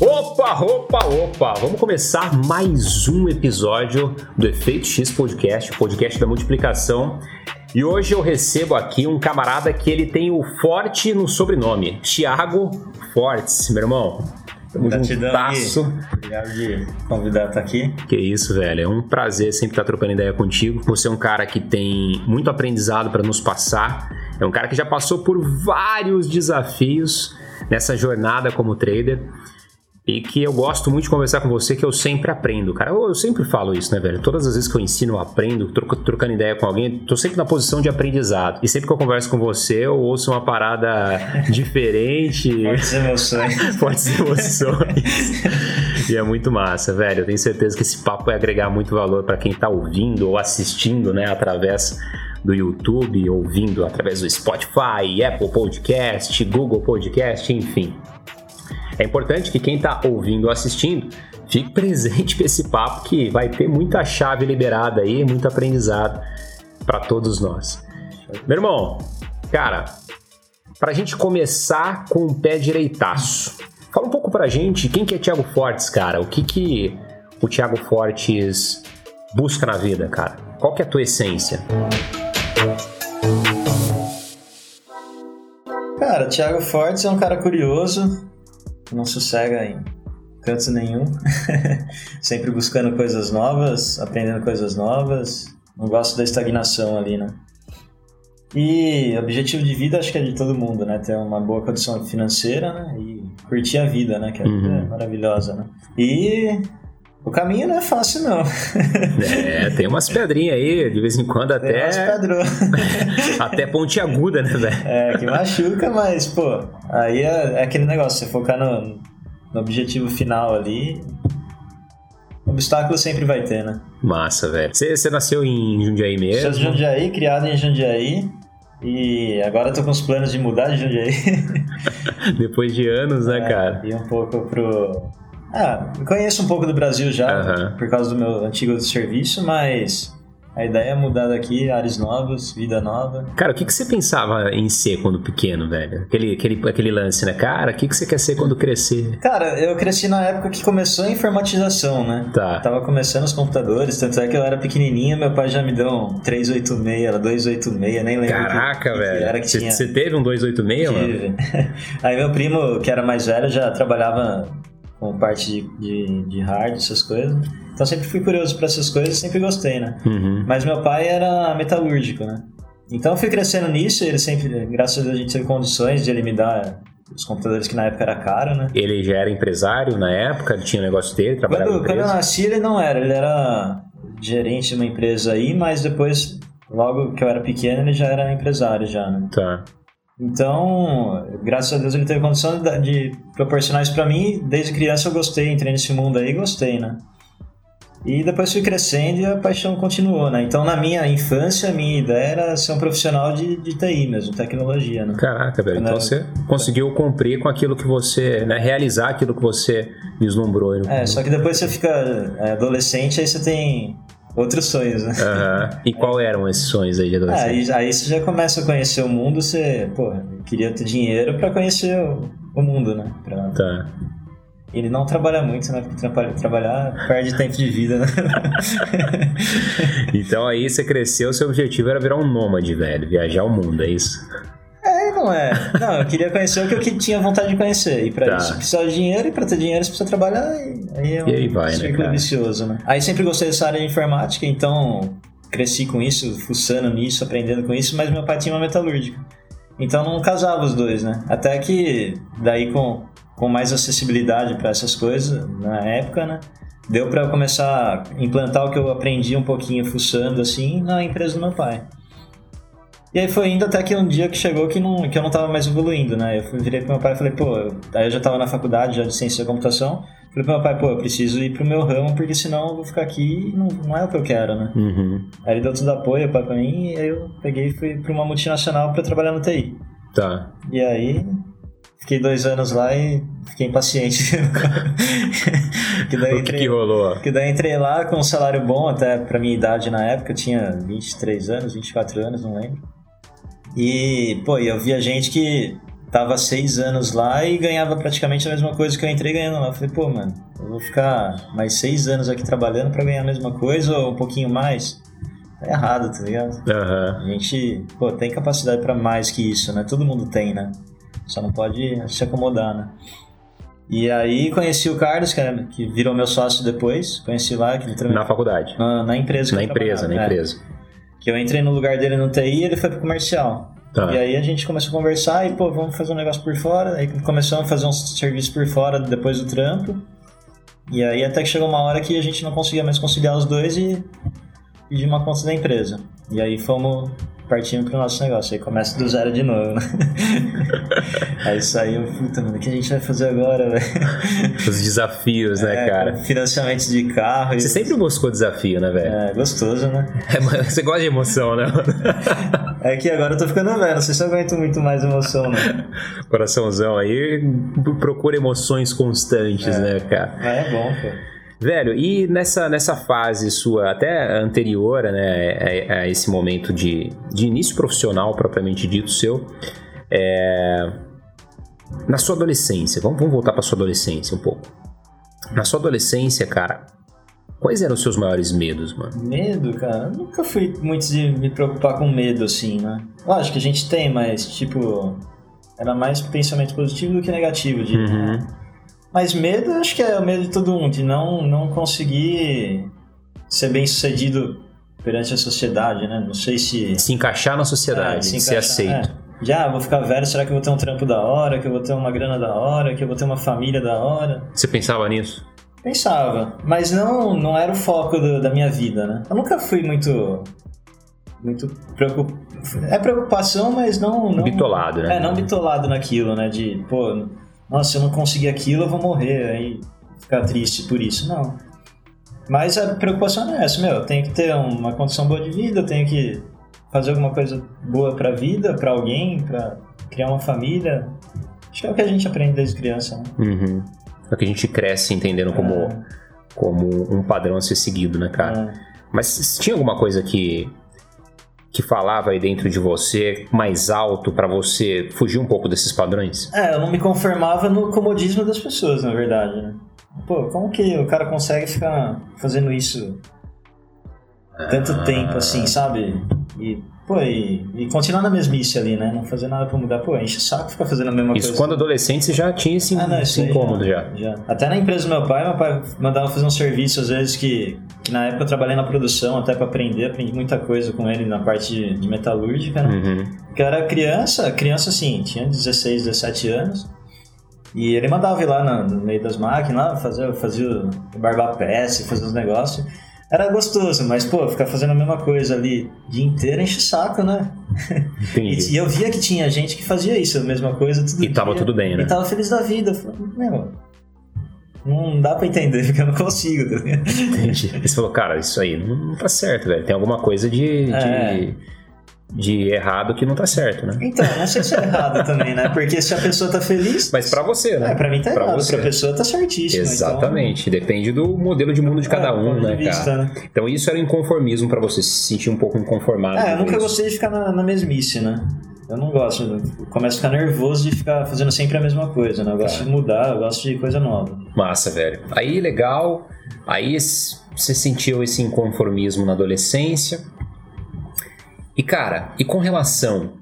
Opa, opa, opa! Vamos começar mais um episódio do Efeito X Podcast, podcast da multiplicação. E hoje eu recebo aqui um camarada que ele tem o Forte no sobrenome, Thiago Fortes, meu irmão. Tamo juntasso. Obrigado de convidar estar aqui. Que isso, velho. É um prazer sempre estar trocando ideia contigo. Você é um cara que tem muito aprendizado para nos passar. É um cara que já passou por vários desafios nessa jornada como trader e que eu gosto muito de conversar com você, que eu sempre aprendo, cara. Eu, eu sempre falo isso, né, velho? Todas as vezes que eu ensino, eu aprendo, troco, trocando ideia com alguém, tô sempre na posição de aprendizado. E sempre que eu converso com você, eu ouço uma parada diferente. Fortes emoções. Fortes emoções. e é muito massa, velho. Eu tenho certeza que esse papo vai agregar muito valor para quem tá ouvindo ou assistindo, né, através do YouTube, ouvindo através do Spotify, Apple Podcast, Google Podcast, enfim. É importante que quem está ouvindo ou assistindo fique presente para esse papo que vai ter muita chave liberada aí, muito aprendizado para todos nós. Meu irmão, cara, para a gente começar com o pé direitaço, fala um pouco para a gente quem que é Thiago Fortes, cara. O que que o Thiago Fortes busca na vida, cara? Qual que é a tua essência? Cara, Thiago Fortes é um cara curioso, não sossega em canto nenhum, sempre buscando coisas novas, aprendendo coisas novas. Não gosto da estagnação ali, né? E objetivo de vida acho que é de todo mundo, né? Ter uma boa condição financeira né? e curtir a vida, né? Que a vida é uhum. maravilhosa, né? E o caminho não é fácil, não. É, tem umas pedrinhas aí, de vez em quando até. Tem umas pedras. até pontiaguda, né, velho? É, que machuca, mas, pô, aí é, é aquele negócio, você focar no, no objetivo final ali. Obstáculo sempre vai ter, né? Massa, velho. Você, você nasceu em Jundiaí mesmo? Sou de Jundiaí, criado em Jundiaí. E agora tô com os planos de mudar de Jundiaí. Depois de anos, né, é, cara? E um pouco pro ah, conheço um pouco do Brasil já, uhum. por causa do meu antigo serviço, mas a ideia é mudar daqui, áreas novas, vida nova. Cara, o que, que você pensava em ser quando pequeno, velho? Aquele, aquele, aquele lance, né? Cara, o que, que você quer ser quando crescer? Cara, eu cresci na época que começou a informatização, né? Tá. Tava começando os computadores, tanto é que eu era pequenininho, meu pai já me deu um 386, era 286, nem lembro. Caraca, que, velho. era que você, tinha. Você teve um 286, Tive. mano? Aí meu primo, que era mais velho, já trabalhava com parte de, de, de hard, essas coisas. Então sempre fui curioso para essas coisas, sempre gostei, né? Uhum. Mas meu pai era metalúrgico, né? Então eu fui crescendo nisso, ele sempre, graças a Deus, a gente teve condições de ele me dar os computadores que na época era caro, né? Ele já era empresário na época, ele tinha o negócio dele, trabalhava quando, quando eu nasci ele não era, ele era gerente de uma empresa aí, mas depois, logo que eu era pequeno, ele já era empresário já, né? Tá. Então, graças a Deus ele teve condição de proporcionar isso para mim. Desde criança eu gostei, entrei nesse mundo aí e gostei, né? E depois fui crescendo e a paixão continuou, né? Então, na minha infância, a minha ideia era ser um profissional de, de TI mesmo, tecnologia, né? Caraca, velho. Então, você conseguiu cumprir com aquilo que você... Né, realizar aquilo que você vislumbrou. É, só que depois você fica é, adolescente, aí você tem outros sonhos, né? Uhum. E qual eram esses sonhos aí de adolescente? aí, aí você já começa a conhecer o mundo, você, pô, queria ter dinheiro para conhecer o, o, mundo, né? Pra... Tá. Ele não trabalha muito, né? Porque tra trabalhar perde tempo de vida, né? então aí você cresceu, seu objetivo era virar um nômade, velho, viajar o mundo, é isso? Não é. Não, eu queria conhecer o que eu tinha vontade de conhecer. E pra tá. isso precisa de dinheiro, e pra ter dinheiro você precisa trabalhar. E aí é um e aí vai, né, círculo né, vicioso, né? Aí sempre gostei dessa área de informática, então cresci com isso, fuçando nisso, aprendendo com isso, mas meu pai tinha uma metalúrgica. Então não casava os dois, né? Até que daí com, com mais acessibilidade para essas coisas na época, né? Deu para começar a implantar o que eu aprendi um pouquinho fuçando assim na empresa do meu pai. E aí foi indo até que um dia que chegou que, não, que eu não tava mais evoluindo, né? Eu virei pro meu pai e falei, pô, eu, aí eu já tava na faculdade já de ciência da computação. Falei pro meu pai, pô, eu preciso ir pro meu ramo, porque senão eu vou ficar aqui e não, não é o que eu quero, né? Uhum. Aí ele deu todo apoio pra mim e aí eu peguei e fui pra uma multinacional pra trabalhar no TI. Tá. E aí fiquei dois anos lá e fiquei impaciente. que daí o que, entrei, que rolou? Que daí entrei lá com um salário bom até pra minha idade na época, eu tinha 23 anos, 24 anos, não lembro. E, pô, eu via gente que tava seis anos lá e ganhava praticamente a mesma coisa que eu entrei ganhando lá. Eu falei, pô, mano, eu vou ficar mais seis anos aqui trabalhando para ganhar a mesma coisa ou um pouquinho mais? Tá errado, tá ligado? Uhum. A gente, pô, tem capacidade para mais que isso, né? Todo mundo tem, né? Só não pode se acomodar, né? E aí conheci o Carlos, que, que virou meu sócio depois. Conheci lá. Que na faculdade? Na, na empresa. na empresa, na é. empresa. Que eu entrei no lugar dele no TI e ele foi pro comercial. Tá. E aí a gente começou a conversar e, pô, vamos fazer um negócio por fora. Aí começamos a fazer uns serviços por fora depois do trampo. E aí até que chegou uma hora que a gente não conseguia mais conciliar os dois e pedir uma conta da empresa. E aí fomos partindo pro nosso negócio. Aí começa do zero de novo, né? aí saiu, puta, mano, o que a gente vai fazer agora, velho? Os desafios, né, é, cara? Financiamento de carro. Você e... sempre buscou desafio, né, velho? É, gostoso, né? É, você gosta de emoção, né? é que agora eu tô ficando velho, não sei se eu aguento muito mais emoção, né? Coraçãozão aí procura emoções constantes, é. né, cara? É, é bom, cara. Velho, e nessa, nessa fase sua, até anterior né, a, a esse momento de, de início profissional propriamente dito seu, é, na sua adolescência, vamos, vamos voltar para sua adolescência um pouco. Na sua adolescência, cara, quais eram os seus maiores medos, mano? Medo, cara? Eu nunca fui muito de me preocupar com medo, assim, né? Lógico que a gente tem, mas, tipo, era mais pensamento positivo do que negativo, de, uhum. né? Mas medo, acho que é o medo de todo mundo, de não, não conseguir ser bem sucedido perante a sociedade, né? Não sei se. Se encaixar na sociedade, é, se encaixar, ser aceito. É. Já, vou ficar velho, será que eu vou ter um trampo da hora, que eu vou ter uma grana da hora, que eu vou ter uma família da hora? Você pensava nisso? Pensava, mas não, não era o foco do, da minha vida, né? Eu nunca fui muito muito preocup... é preocupação, mas não, não bitolado, né? É, não bitolado naquilo, né? De, pô, nossa, se eu não conseguir aquilo, eu vou morrer, aí ficar triste por isso. Não. Mas a preocupação é essa, meu, eu tenho que ter uma condição boa de vida, eu tenho que fazer alguma coisa boa pra vida, pra alguém, pra criar uma família. Acho que é o que a gente aprende desde criança, né? Uhum. É o que a gente cresce entendendo como, é. como um padrão a ser seguido, né, cara? É. Mas tinha alguma coisa que que falava aí dentro de você mais alto para você fugir um pouco desses padrões? É, eu não me conformava no comodismo das pessoas, na verdade, né? Pô, como que o cara consegue ficar fazendo isso tanto ah. tempo assim, sabe? E Pô, e, e, continuar na mesmice ali, né? Não fazer nada pra mudar. Pô, enche o saco ficar fazendo a mesma isso coisa. Isso quando adolescente você já tinha esse, ah, não, esse incômodo já, já, já. Até na empresa do meu pai, meu pai mandava fazer um serviço às vezes que, que na época eu trabalhei na produção até pra aprender, aprendi muita coisa com ele na parte de, de metalúrgica, né? Uhum. Porque eu era criança, criança assim, tinha 16, 17 anos. E ele mandava ir lá no, no meio das máquinas, lá, fazer, fazia o barba peça, fazer os negócios era gostoso, mas, pô, ficar fazendo a mesma coisa ali o dia inteiro enche o saco, né? E, e, eu via que tinha gente que fazia isso, a mesma coisa tudo E tava tudo bem, né? E tava feliz da vida. Falei, meu, não dá pra entender, porque eu não consigo. Tá Entendi. Você falou, cara, isso aí não, não tá certo, velho. Tem alguma coisa de... É. de de errado que não tá certo, né? Então, não sei se é errado também, né? Porque se a pessoa tá feliz. Mas para você, né? É, pra mim tá pra errado, você. pra pessoa tá certíssimo. Então. Exatamente. Então... Depende do modelo de mundo de cada é, um, né, vista, cara? Né? Então isso era inconformismo para você, se sentir um pouco inconformado. É, eu nunca isso. gostei de ficar na, na, mesmice, né? Eu não gosto. Eu começo a ficar nervoso de ficar fazendo sempre a mesma coisa, né? Eu gosto tá. de mudar, eu gosto de coisa nova. Massa, velho. Aí, legal. Aí você sentiu esse inconformismo na adolescência e cara, e com relação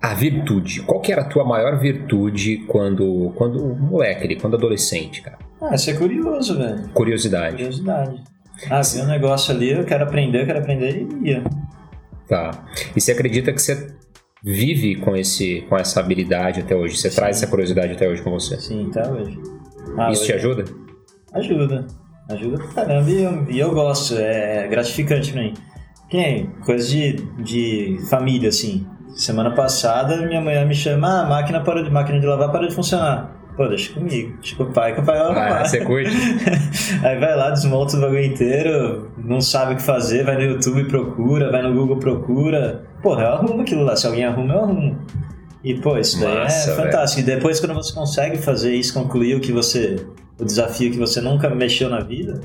à virtude, qual que era a tua maior virtude quando, quando moleque, quando adolescente, cara? Ah, ser curioso, velho. Curiosidade. Curiosidade. Ah, vi um negócio ali, eu quero aprender, eu quero aprender e ia. Tá. E você acredita que você vive com, esse, com essa habilidade até hoje? Você Sim. traz essa curiosidade até hoje com você? Sim, até hoje. Ah, Isso hoje... te ajuda? Ajuda. Ajuda pra caramba e eu, e eu gosto, é gratificante pra mim. Quem? Coisa de, de família, assim. Semana passada, minha mulher me chama, ah, a máquina, para de, máquina de lavar para de funcionar. Pô, deixa comigo. Deixa com o pai, que o pai vai arrumar. Ah, você curte? Aí vai lá, desmonta o bagulho inteiro, não sabe o que fazer, vai no YouTube procura, vai no Google procura. Porra, eu arrumo aquilo lá. Se alguém arruma, eu arrumo. E, pô, isso daí é é fantástico. Véio. E depois, quando você consegue fazer isso, concluir o que você... O desafio que você nunca mexeu na vida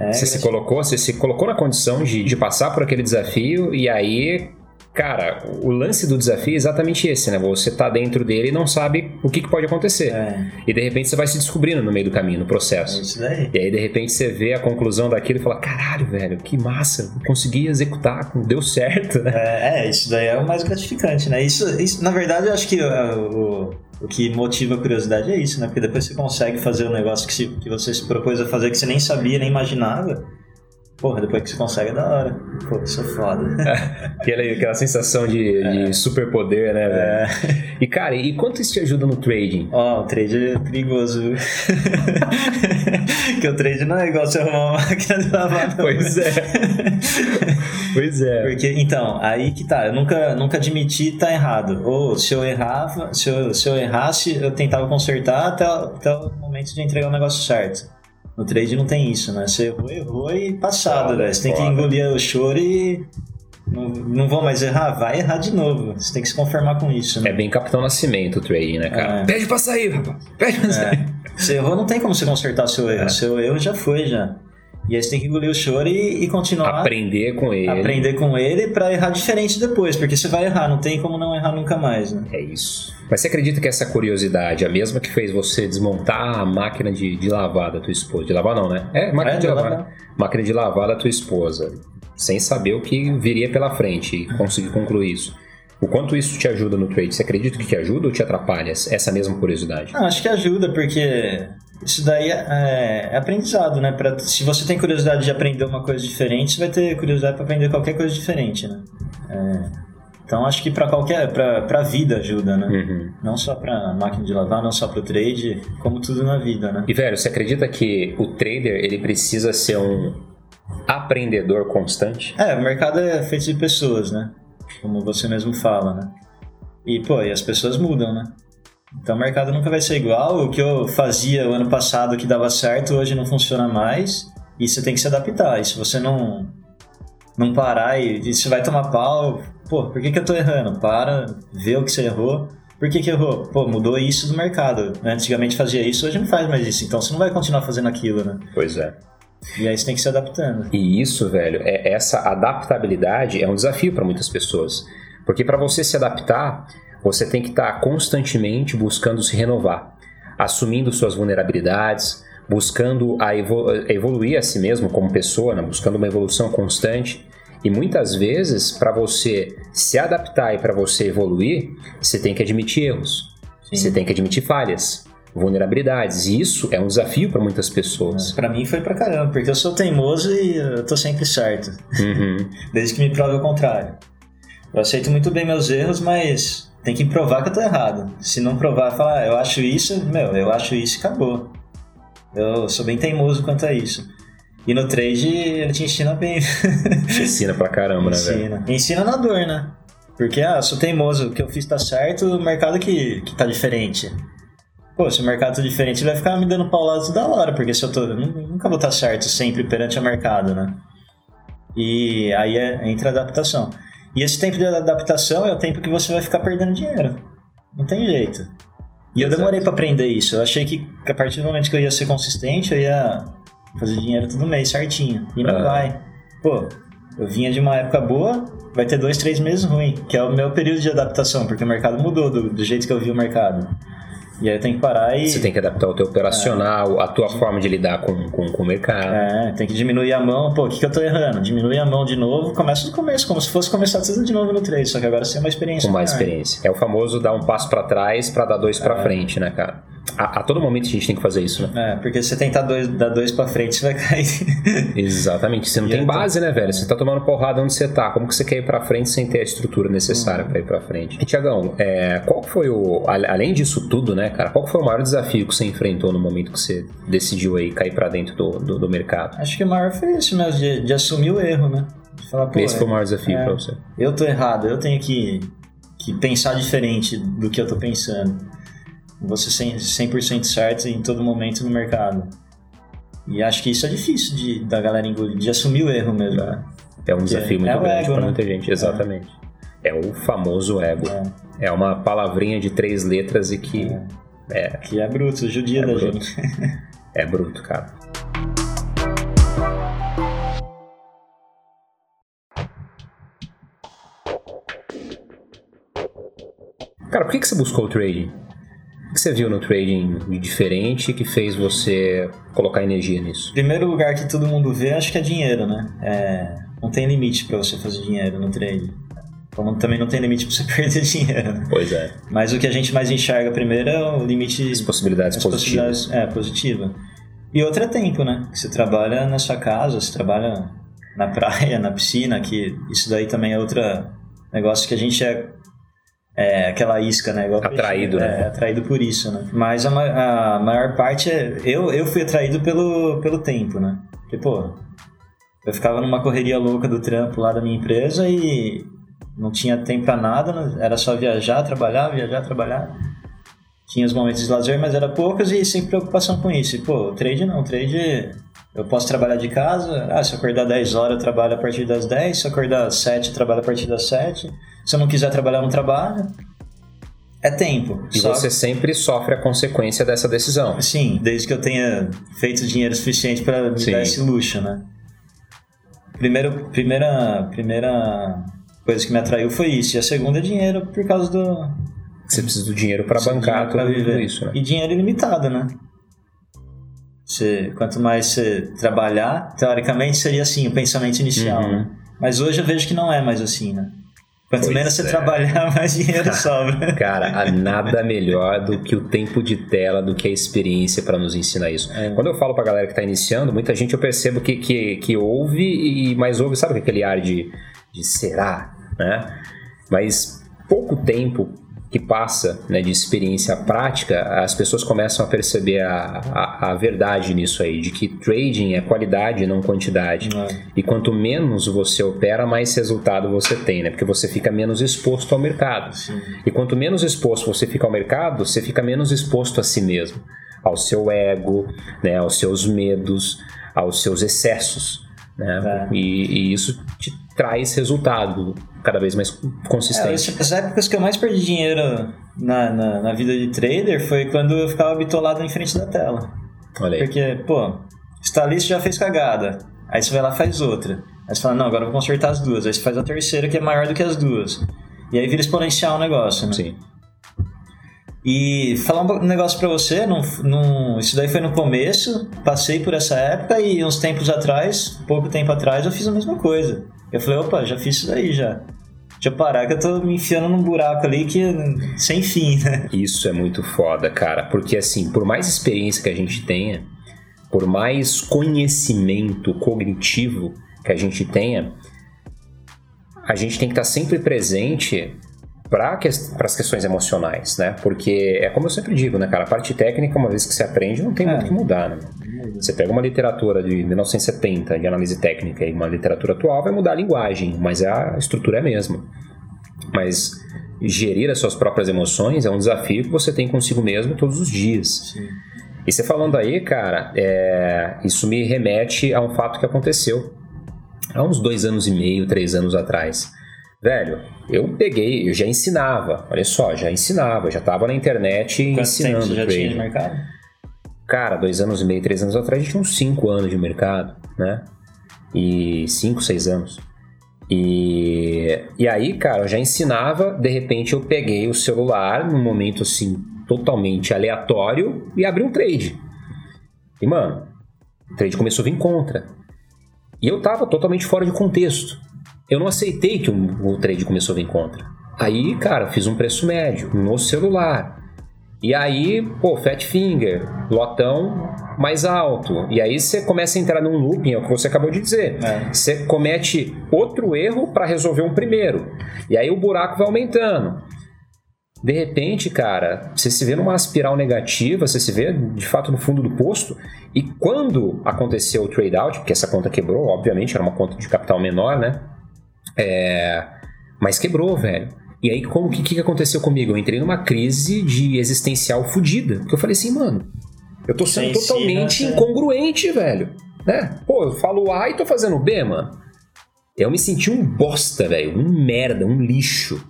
é, você se colocou, você se colocou na condição de, de passar por aquele desafio e aí Cara, o lance do desafio é exatamente esse, né? Você tá dentro dele e não sabe o que, que pode acontecer. É. E de repente você vai se descobrindo no meio do caminho, no É processo. isso daí. E aí, de repente, você vê a conclusão daquilo e fala: caralho, velho, que massa, consegui executar, deu certo, né? É, é, isso daí é o mais gratificante, né? Isso, isso na verdade, eu acho que uh, o, o que motiva a curiosidade é isso, né? Porque depois você consegue fazer um negócio que, se- que você se propôs a fazer que você nem sabia, nem imaginava. Porra, depois que você consegue é da hora. Pô, isso é foda. Aquela, aquela sensação de, de superpoder, né, velho? E, cara, e quanto isso te ajuda no trading? Ó, o trade é perigoso, viu? que o trade não é igual você arrumar uma máquina de lavar. Pois é. Pois é. Porque, então, aí que tá, eu nunca, nunca admiti estar errado. Ou se eu errava, se eu, se eu errasse, eu tentava consertar até, até o momento de entregar o negócio certo. No trade não tem isso, né? Você errou, errou e passado, Foda, velho. Você tem que engolir o choro e. Não, não vou mais errar, vai errar de novo. Você tem que se conformar com isso, né? É bem Capitão Nascimento o trading, né, cara? É. Pede pra sair, rapaz. Pede pra sair. Você errou, não tem como você consertar seu erro. É. Seu erro já foi, já. E aí você tem que engolir o choro e, e continuar. Aprender com ele. aprender com ele pra errar diferente depois, porque você vai errar, não tem como não errar nunca mais, né? É isso. Mas você acredita que essa curiosidade, a mesma que fez você desmontar a máquina de, de lavar da tua esposa? De lavar não, né? É, máquina É, de lavar. Máquina de lavar da tua esposa. Sem saber o que viria pela frente e conseguir concluir isso. O quanto isso te ajuda no trade? Você acredita que te ajuda ou te atrapalha essa mesma curiosidade? Ah, acho que ajuda, porque isso daí é, é aprendizado, né? Pra, se você tem curiosidade de aprender uma coisa diferente, você vai ter curiosidade para aprender qualquer coisa diferente, né? É, então acho que para qualquer, pra, pra vida ajuda, né? Uhum. Não só pra máquina de lavar, não só pro trade, como tudo na vida, né? E, velho, você acredita que o trader ele precisa ser um aprendedor constante? É, o mercado é feito de pessoas, né? Como você mesmo fala, né? E, pô, e as pessoas mudam, né? Então o mercado nunca vai ser igual. O que eu fazia o ano passado que dava certo, hoje não funciona mais. E você tem que se adaptar. E se você não, não parar e, e você vai tomar pau, pô, por que, que eu tô errando? Para, vê o que você errou. Por que, que errou? Pô, mudou isso do mercado. né? Antigamente fazia isso, hoje não faz mais isso. Então você não vai continuar fazendo aquilo, né? Pois é. E aí você tem que se adaptando. E isso, velho, é essa adaptabilidade é um desafio para muitas pessoas. Porque para você se adaptar, você tem que estar constantemente buscando se renovar, assumindo suas vulnerabilidades, buscando a evolu- evoluir a si mesmo como pessoa, né? buscando uma evolução constante. E muitas vezes, para você se adaptar e para você evoluir, você tem que admitir erros, Sim. você tem que admitir falhas, vulnerabilidades. E isso é um desafio para muitas pessoas. Pra mim foi pra caramba, porque eu sou teimoso e eu tô sempre certo, Uhum. desde que me prove o contrário. Eu aceito muito bem meus erros, mas tem que provar que eu tô errado. Se não provar, falar, ah, eu acho isso, meu, eu acho isso e acabou. Eu sou bem teimoso quanto a isso. E no trade ele te ensina bem. Ensina pra caramba, né, velho? ensina. Na dor, né? Porque, ah, sou teimoso, o que eu fiz tá certo, o mercado que, que tá diferente. Pô, se o mercado tá diferente, ele vai ficar me dando paulado toda hora, porque se eu tô. eu Nunca vou estar certo sempre perante o mercado, né? E aí é, entra a adaptação. E esse tempo de adaptação é o tempo que você vai ficar perdendo dinheiro. Não tem jeito. E eu Exato. demorei pra aprender isso. Eu achei que a partir do momento que eu ia ser consistente, eu ia fazer dinheiro todo mês certinho. E não Ah. vai. Pô, eu vinha de uma época boa, vai ter dois, três meses ruim, que é o meu período de adaptação, porque o mercado mudou do, do jeito que eu vi o mercado. E aí eu tenho que parar e. Você tem que adaptar o teu operacional, a tua forma de lidar com, com, com o mercado. É, tem que diminuir a mão. Pô, o que, que eu tô errando? Diminui a mão de novo, começa do começo, como se fosse começar tudo de novo no trade, só que agora você tem uma experiência. com mais experiência. É o famoso dar um passo pra trás pra dar dois pra É. frente, né, cara? A, a todo momento a gente tem que fazer isso, né? É, porque se você tentar dois, dar dois pra frente, você vai cair. Exatamente. Você não E tem eu tô- base, né, velho? Você tá tomando porrada onde você tá. Como que você quer ir pra frente sem ter a estrutura necessária Uhum. pra ir pra frente? E, Tiagão, é, qual foi o. Além disso tudo, né, cara? Qual foi o maior desafio que você enfrentou no momento que você decidiu aí cair pra dentro do, do, do mercado? Acho que o maior foi isso mesmo, de, de assumir o erro, né? De falar, Esse foi o maior desafio é. pra você. eu tô errado, eu tenho que, que pensar diferente do que eu tô pensando. Vou ser 100%, 100% certo em todo momento no mercado. E acho que isso é difícil de, da galera engolir, de assumir o erro mesmo. né? É um desafio muito é grande pra né? muita gente, exatamente. É. o famoso ego. É, É uma palavrinha de três letras e que é, que é bruto, judia É da bruto. gente. é bruto, cara. por que, que você buscou o trading? O que você viu no trading de diferente que fez você colocar energia nisso? Primeiro lugar que todo mundo vê, acho que é dinheiro, né? É, não tem limite para você fazer dinheiro no trading. Como também não tem limite para você perder dinheiro. Né? Pois é. Mas o que a gente mais enxerga primeiro é o limite. As possibilidades as positivas. Possibilidades, é, positiva. E outra é tempo, né? Que você trabalha na sua casa, você trabalha na praia, na piscina, que isso daí também é outro negócio que a gente é é, aquela isca, né? Igual atraído, peixe, né? É, atraído por isso, né? Mas a, a, maior parte é... Eu, eu fui atraído pelo, pelo tempo, né? Porque, pô, eu ficava numa correria louca do trampo lá da minha empresa e não tinha tempo pra nada, né? era só viajar, trabalhar, viajar, trabalhar. Tinha os momentos de lazer, mas era poucos e sem preocupação com isso. E, pô, o trade não, o trade eu posso trabalhar de casa, ah, se eu acordar 10 horas, eu trabalho a partir das 10, se eu acordar 7, eu trabalho a partir das 7. Se eu não quiser trabalhar, não trabalho. É tempo. E só... você sempre sofre a consequência dessa decisão. Sim, desde que eu tenha feito dinheiro suficiente para me dar esse luxo, né? Primeiro, primeira, primeira coisa que me atraiu foi isso. E a segunda é dinheiro por causa do... Você precisa do dinheiro para bancar dinheiro tudo, tudo isso, né? E dinheiro ilimitado, né? Você, quanto mais você trabalhar, teoricamente seria assim o pensamento inicial, uhum. né? Mas hoje eu vejo que não é mais assim, né? Quanto pois menos você é. trabalhar, mais dinheiro sobra. Cara, há nada melhor do que o tempo de tela, do que a experiência para nos ensinar isso. É. Quando eu falo pra galera que tá iniciando, muita gente eu percebo que, que, que ouve e mais ouve, sabe aquele ar de, de será, né? Mas pouco tempo que passa né, de experiência prática, as pessoas começam a perceber a, a, a, verdade nisso aí, de que trading é qualidade, não quantidade. É. E quanto menos você opera, mais resultado você tem, né? Porque você fica menos exposto ao mercado. Sim. E quanto menos exposto você fica ao mercado, você fica menos exposto a si mesmo, ao seu ego, né, aos seus medos, aos seus excessos. Né? É. E, e isso te traz resultado cada vez mais consistente. É, as épocas que eu mais perdi dinheiro na, na, na, vida de trader foi quando eu ficava bitolado em frente da tela. Olha aí. Porque, pô, Stalist já fez cagada. Aí você vai lá e faz outra. Aí você fala, não, agora eu vou consertar as duas. Aí você faz a terceira que é maior do que as duas. E aí vira exponencial o negócio, né? Sim. E falar um negócio para você, não, não, isso daí foi no começo, passei por essa época e uns tempos atrás, pouco tempo atrás, eu fiz a mesma coisa. Eu falei, opa, já fiz isso daí já. Deixa eu parar que eu tô me enfiando num buraco ali que sem fim, né? Isso é muito foda, cara. Porque assim, por mais experiência que a gente tenha, por mais conhecimento cognitivo que a gente tenha, a gente tem que estar sempre presente para que, as questões emocionais, né? Porque é como eu sempre digo, né, cara? A parte técnica, uma vez que você aprende, não tem é. muito que mudar, né? Você pega uma literatura de 1970 de análise técnica e uma literatura atual, vai mudar a linguagem, mas a estrutura é a mesma. Mas gerir as suas próprias emoções é um desafio que você tem consigo mesmo todos os dias. Sim. E você falando aí, cara, é... isso me remete a um fato que aconteceu há uns dois anos e meio, três anos atrás. Velho, eu peguei, eu já ensinava, olha só, já ensinava, já tava na internet Quanto ensinando tempo você já trading. tinha de mercado? Cara, dois anos e meio, três anos atrás, a gente tinha uns cinco anos de mercado, né? E cinco, seis anos. E, e aí, cara, eu já ensinava, de repente eu peguei o celular num momento assim, totalmente aleatório e abri um trade. E, mano, o trade começou a vir contra. E eu tava totalmente fora de contexto eu não aceitei que o, o trade começou a vir contra. Aí, cara, fiz um preço médio no celular. E aí, pô, Fat Finger, lotão mais alto. E aí você começa a entrar num looping, é o que você acabou de dizer. É. Você comete outro erro para resolver um primeiro. E aí o buraco vai aumentando. De repente, cara, você se vê numa espiral negativa, você se vê de fato no fundo do posto. E quando aconteceu o trade out, porque essa conta quebrou, obviamente, era uma conta de capital menor, né? É, mas quebrou, velho. E aí, como que, que aconteceu comigo? Eu entrei numa crise de existencial fodida. Porque eu falei assim, mano, eu tô sendo Sim, totalmente né? incongruente, velho. Né? Pô, eu falo A e tô fazendo B, mano. Eu me senti um bosta, velho. Um merda, um lixo.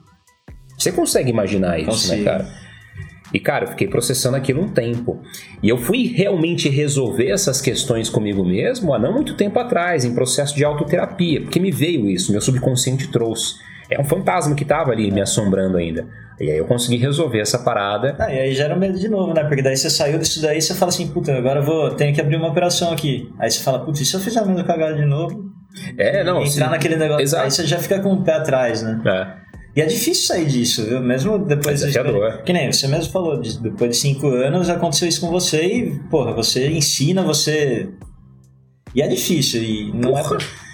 Você consegue imaginar isso, né, Consigo. né, cara? E, cara, eu fiquei processando aquilo um tempo. E eu fui realmente resolver essas questões comigo mesmo há não muito tempo atrás, em processo de autoterapia, porque me veio isso, meu subconsciente trouxe. É um fantasma que tava ali me assombrando ainda. E aí eu consegui resolver essa parada. Ah, e aí gera medo de novo, né? Porque daí você saiu disso daí você fala assim, puta, agora eu vou, tenho que abrir uma operação aqui. Aí você fala, puta, e se eu fizer a mesma cagada de novo? É, não. Entrar sim. naquele negócio, Exato. aí você já fica com o pé atrás, né? É. E é difícil sair disso, viu? Mesmo depois É de. desafiador. Que nem você mesmo falou, de- depois de cinco anos aconteceu isso com você e, porra, você ensina, você. E é difícil, e não é.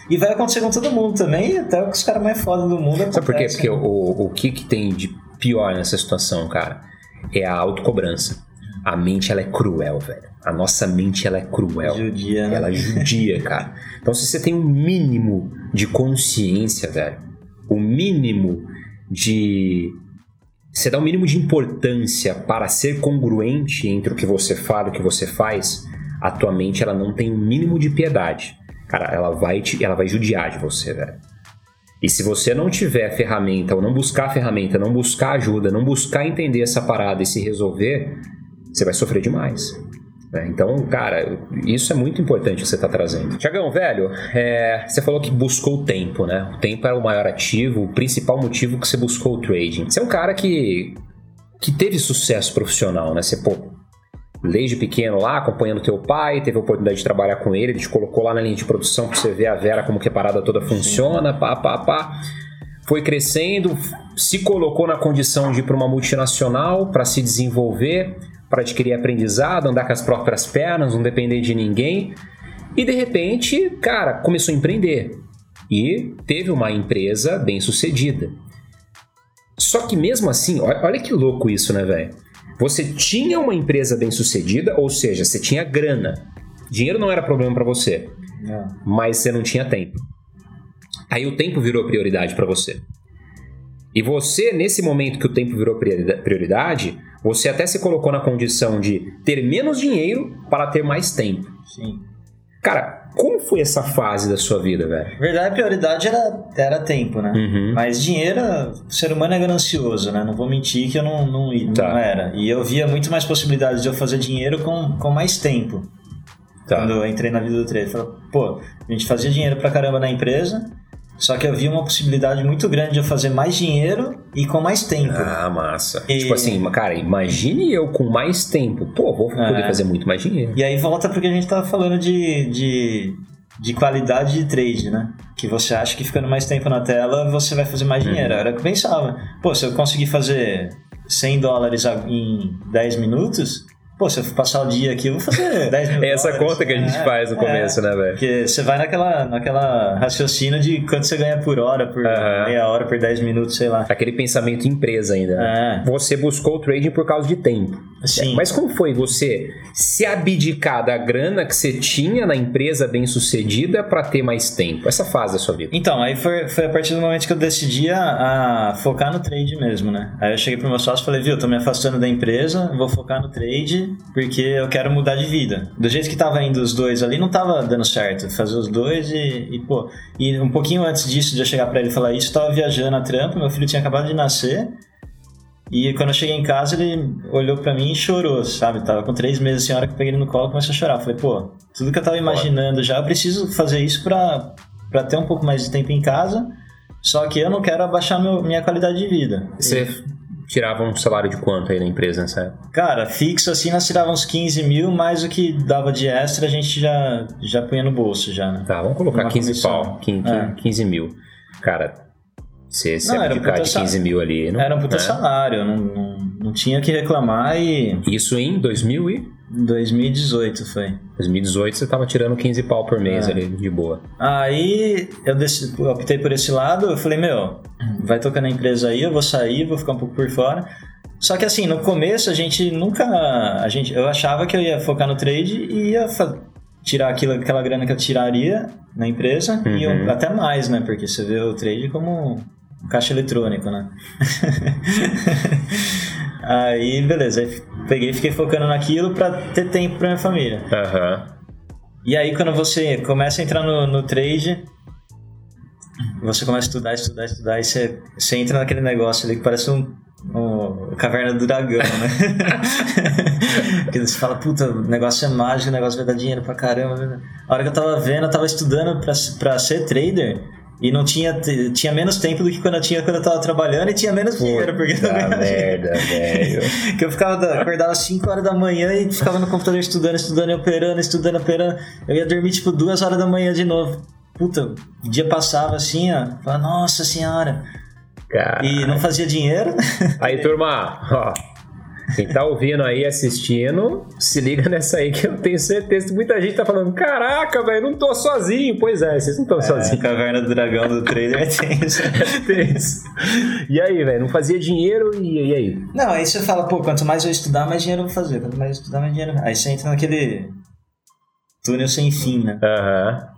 E vai acontecer com todo mundo também, até os caras mais foda do mundo acontece. Sabe por quê? Porque né? o, o que, que tem de pior nessa situação, cara? É a autocobrança. A mente, ela é cruel, velho. A nossa mente, ela é cruel. Judia, né? Ela judia, cara. Então, se você tem um mínimo de consciência, velho, o mínimo de. Você dá um mínimo de importância para ser congruente entre o que você fala e o que você faz, a tua mente ela não tem um mínimo de piedade. Cara, ela vai te, ela vai judiar de você, velho. E se você não tiver ferramenta, ou não buscar ferramenta, não buscar ajuda, não buscar entender essa parada e se resolver, você vai sofrer demais. né? Então, cara, isso é muito importante que você está trazendo. Tiagão, velho, é, você falou que buscou o tempo, né? O tempo era o maior ativo, o principal motivo que você buscou o trading. Você é um cara que, que teve sucesso profissional, né? Você, pô, desde pequeno lá, acompanhando teu pai, teve a oportunidade de trabalhar com ele, ele te colocou lá na linha de produção pra você ver a Vera como que a parada toda funciona, pá, pá, pá. Foi crescendo, se colocou na condição de ir para uma multinacional para se desenvolver, para adquirir aprendizado, andar com as próprias pernas, não depender de ninguém. E de repente, cara, começou a empreender. E teve uma empresa bem sucedida. Só que mesmo assim, olha que louco isso, né, velho? Você tinha uma empresa bem sucedida, ou seja, você tinha grana. Dinheiro não era problema para você, Não. mas você não tinha tempo. Aí o tempo virou prioridade para você. E você, nesse momento que o tempo virou priorida- prioridade, você até se colocou na condição de ter menos dinheiro para ter mais tempo. Sim. Cara, como foi essa fase da sua vida, velho? Na verdade, a prioridade era, era tempo, né? Uhum. Mas dinheiro, o ser humano é ganancioso, né? Não vou mentir que eu não, não, não Tá. era. E eu via muito mais possibilidades de eu fazer dinheiro com, com mais tempo. Tá. Quando eu entrei na vida do trade. Falei, pô, a gente fazia dinheiro pra caramba na empresa, só que eu via uma possibilidade muito grande de eu fazer mais dinheiro e com mais tempo. Ah, massa. E- Tipo assim, cara, imagine eu com mais tempo. Pô, vou poder É. fazer muito mais dinheiro. E aí volta porque a gente tava falando de, de, de qualidade de trade, né? Que você acha que ficando mais tempo na tela você vai fazer mais dinheiro. Uhum. Era o que eu pensava. Pô, se eu conseguir fazer 100 dólares em 10 minutos, pô, se eu passar o dia aqui, eu vou fazer 10 mil É essa dólares. conta que a gente É, faz no é. começo, né, velho? Porque você vai naquela, naquela raciocínio de quanto você ganha por hora, por Aham. meia hora, por 10 minutos, sei lá. Aquele pensamento empresa ainda. né? É, Você buscou o trading por causa de tempo. sim. Mas como foi você se abdicar da grana que você tinha na empresa bem sucedida para ter mais tempo? Essa fase da sua vida. Então, aí foi, foi a partir do momento que eu decidi a, a focar no trade mesmo, né? Aí eu cheguei pro meu sócio e falei, viu, tô me afastando da empresa, vou focar no trade porque eu quero mudar de vida. Do jeito que tava indo os dois ali, não tava dando certo. Fazer os dois e, e pô... E um pouquinho antes disso, de eu chegar pra ele e falar isso, eu tava viajando a trampa, meu filho tinha acabado de nascer... E quando eu cheguei em casa, ele olhou pra mim e chorou, sabe? Tava com três meses, assim, a hora que eu peguei ele no colo, começou a chorar. Eu Falei, pô, tudo que eu tava imaginando já, eu preciso fazer isso pra, pra ter um pouco mais de tempo em casa, só que eu não quero abaixar meu- minha qualidade de vida. Você tirava um salário de quanto aí na empresa nessa época? Cara, fixo assim, nós tirávamos 15 mil, mais o que dava de extra, a gente já, já punha no bolso, já, né? Tá, vamos colocar Uma 15 comissão. pau. 15, É. 15 mil. Cara, você se abdicar de sa- 15 mil ali. Não, Era um puta né? salário, não, não, não tinha o que reclamar e Isso em 2000 e... em 2018 foi. 2018 você tava tirando 15 pau por mês É. ali, de boa. Aí eu decidi, eu optei por esse lado, eu falei, meu, vai tocando a empresa aí, eu vou sair, vou ficar um pouco por fora. Só que assim, no começo a gente nunca. A gente, eu achava que eu ia focar no trade e ia tirar aquilo, aquela grana que eu tiraria na empresa e eu- Uhum. até mais, né? Porque você vê o trade como um caixa eletrônico, né? aí, beleza, aí peguei e fiquei focando naquilo pra ter tempo pra minha família. Aham. E aí, quando você começa a entrar no, no trade, você começa a estudar, estudar, estudar, e você, você entra naquele negócio ali que parece um, um caverna do dragão, né? que você fala, puta, o negócio é mágico, o negócio vai dar dinheiro pra caramba. A hora que eu tava vendo, eu tava estudando pra, pra ser trader, E não tinha, tinha menos tempo do que quando eu tinha quando eu tava trabalhando e tinha menos dinheiro, porque Puta não merda, velho. que eu ficava da- acordava às 5 horas da manhã e ficava no computador estudando, estudando e operando, estudando, operando. Eu ia dormir tipo 2 horas da manhã de novo. Puta, o dia passava assim, ó. Falava, nossa senhora. Cara. E não fazia dinheiro. Aí, turma, ó. Quem tá ouvindo aí, assistindo, se liga nessa aí que eu tenho certeza que muita gente tá falando: Caraca, velho, não tô sozinho. Pois é, vocês não estão A sozinhos. caverna do dragão do tem isso. Tem isso. E aí, velho, não fazia dinheiro e, e aí? Não, aí você fala, pô, quanto mais eu estudar, mais dinheiro eu vou fazer. Quanto mais eu estudar, mais dinheiro. Aí você entra naquele túnel sem fim, né? Aham.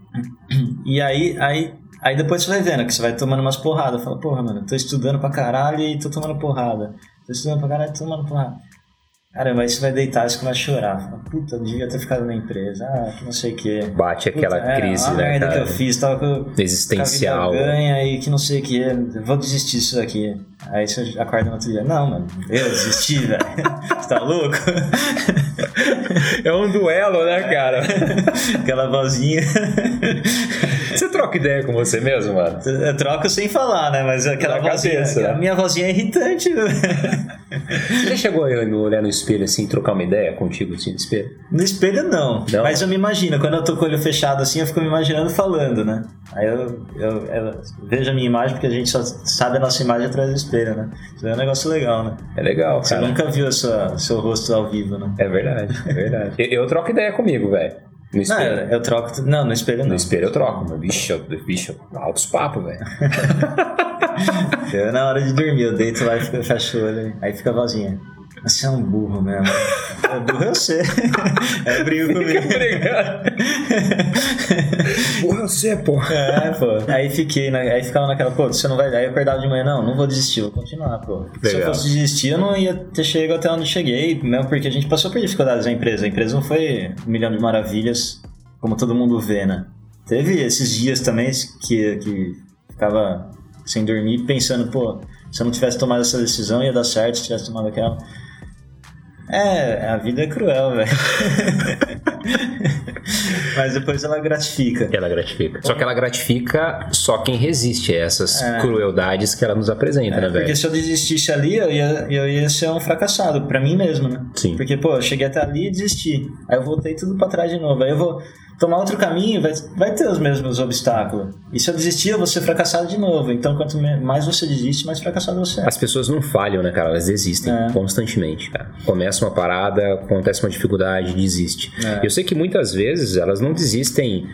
E aí, aí, aí depois você vai vendo que você vai tomando umas porradas. Fala, porra, mano, tô estudando pra caralho e tô tomando porrada. Tô estudando pra caralho tô tomando porrada. Caramba, aí você vai deitar você a chorar. Fala, puta, eu devia ter ficado na empresa. Ah, que não sei o quê. Bate aquela Puta, é, crise, né, cara? que eu fiz, tava com, Existencial. ganha e que não sei o que, vou desistir disso daqui. Aí você acorda no outro dia, não, mano, eu desisti, velho. Você tá louco? É um duelo, né, cara? Aquela vozinha. Você troca ideia com você mesmo, mano? Eu troco sem falar, né? Mas aquela Na vozinha. cabeça, né? A minha vozinha é irritante, velho. Você já chegou a olhar no espelho assim, trocar uma ideia contigo assim no espelho? No espelho não. Não? Mas eu me imagino, quando eu tô com o olho fechado assim, eu fico me imaginando falando, né? Aí eu, eu, eu vejo a minha imagem, porque a gente só sabe a nossa imagem atrás do espelho, né? Isso é um negócio legal, né? É legal, Você cara. nunca viu sua, seu rosto ao vivo, né? É verdade, é verdade. Eu, eu troco ideia comigo, velho. No Não, espelho. eu, eu troco. Não, no espelho não. No espelho eu troco, mas bicho, eu- bicho, altos papos, velho. Eu, na hora de dormir, eu deito lá e fecho o olho. Aí fica a vozinha. Você é um burro mesmo. É burro eu sei. Aí briga comigo. Porra, você, pô. É, pô. Aí fiquei, na- aí ficava naquela, pô, você não vai. Aí eu acordava de manhã, não, não vou desistir, vou continuar, pô. Se eu Legal. fosse desistir, eu não ia ter chegado até onde cheguei, mesmo porque a gente passou por dificuldades na empresa. A empresa não foi um milhão de maravilhas, como todo mundo vê, né? Teve esses dias também que, que ficava sem dormir, pensando, pô, se eu não tivesse tomado essa decisão ia dar certo, se tivesse tomado aquela. É, a vida é cruel, velho. Mas depois ela gratifica. Ela gratifica. Só que ela gratifica só quem resiste a essas É. crueldades que ela nos apresenta, né, Porque velho? se eu desistisse ali, eu ia, eu ia ser um fracassado, pra mim mesmo, né? Sim. Porque, pô, eu cheguei até ali e desisti. Aí eu voltei tudo pra trás de novo. Aí eu vou tomar outro caminho, vai, vai ter os mesmos obstáculos. E se eu desistir, eu vou ser fracassado de novo. Então, quanto mais você desiste, mais fracassado você é. As pessoas não falham, né, cara? Elas desistem É. constantemente, cara. Começa uma parada, acontece uma dificuldade, desiste. É. Eu sei que muitas vezes elas não desistem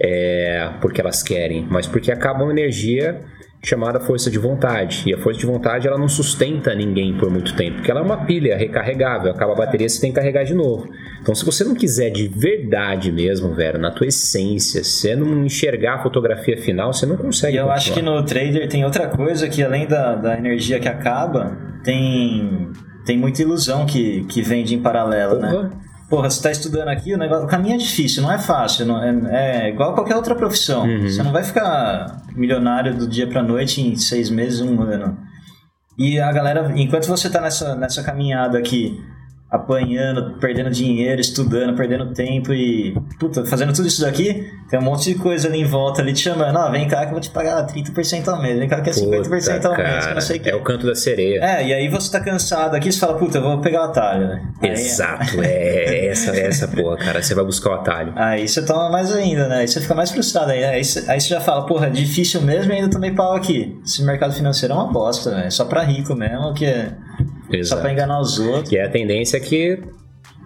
é, porque elas querem, mas porque acaba uma energia chamada força de vontade. E a força de vontade ela não sustenta ninguém por muito tempo, porque ela é uma pilha recarregável, acaba a bateria, você tem que carregar de novo. Então, se você não quiser de verdade mesmo, velho, na tua essência, você não enxergar a fotografia final, você não consegue. E eu acho que no trader tem outra coisa que além da, da energia que acaba, tem, tem muita ilusão que, que vende em paralelo, né? Porra. Você tá estudando aqui, o, negócio, o caminho é difícil, não é fácil, não, é, é igual qualquer outra profissão. Uhum. Você não vai ficar milionário do dia pra noite em seis meses, um ano. E a galera, enquanto você tá nessa, nessa caminhada aqui, apanhando, perdendo dinheiro, estudando, perdendo tempo e, puta, fazendo tudo isso daqui, tem um monte de coisa ali em volta ali te chamando, ó, vem cá que eu vou te pagar 30% ao mês, vem cá que é 50% ao mês, que não sei o que. é o canto da sereia. É, e aí você tá cansado aqui, você fala, puta, eu vou pegar o atalho, né? Aí- Exato, é essa, essa porra, cara. Você vai buscar o atalho. Aí você toma mais ainda, né? Aí você fica mais frustrado. Aí, aí, você, aí você já fala, porra, é difícil mesmo e ainda tomei pau aqui. Esse mercado financeiro é uma bosta, velho. É Só pra rico mesmo, que é só Exato. pra enganar os outros. E é a tendência que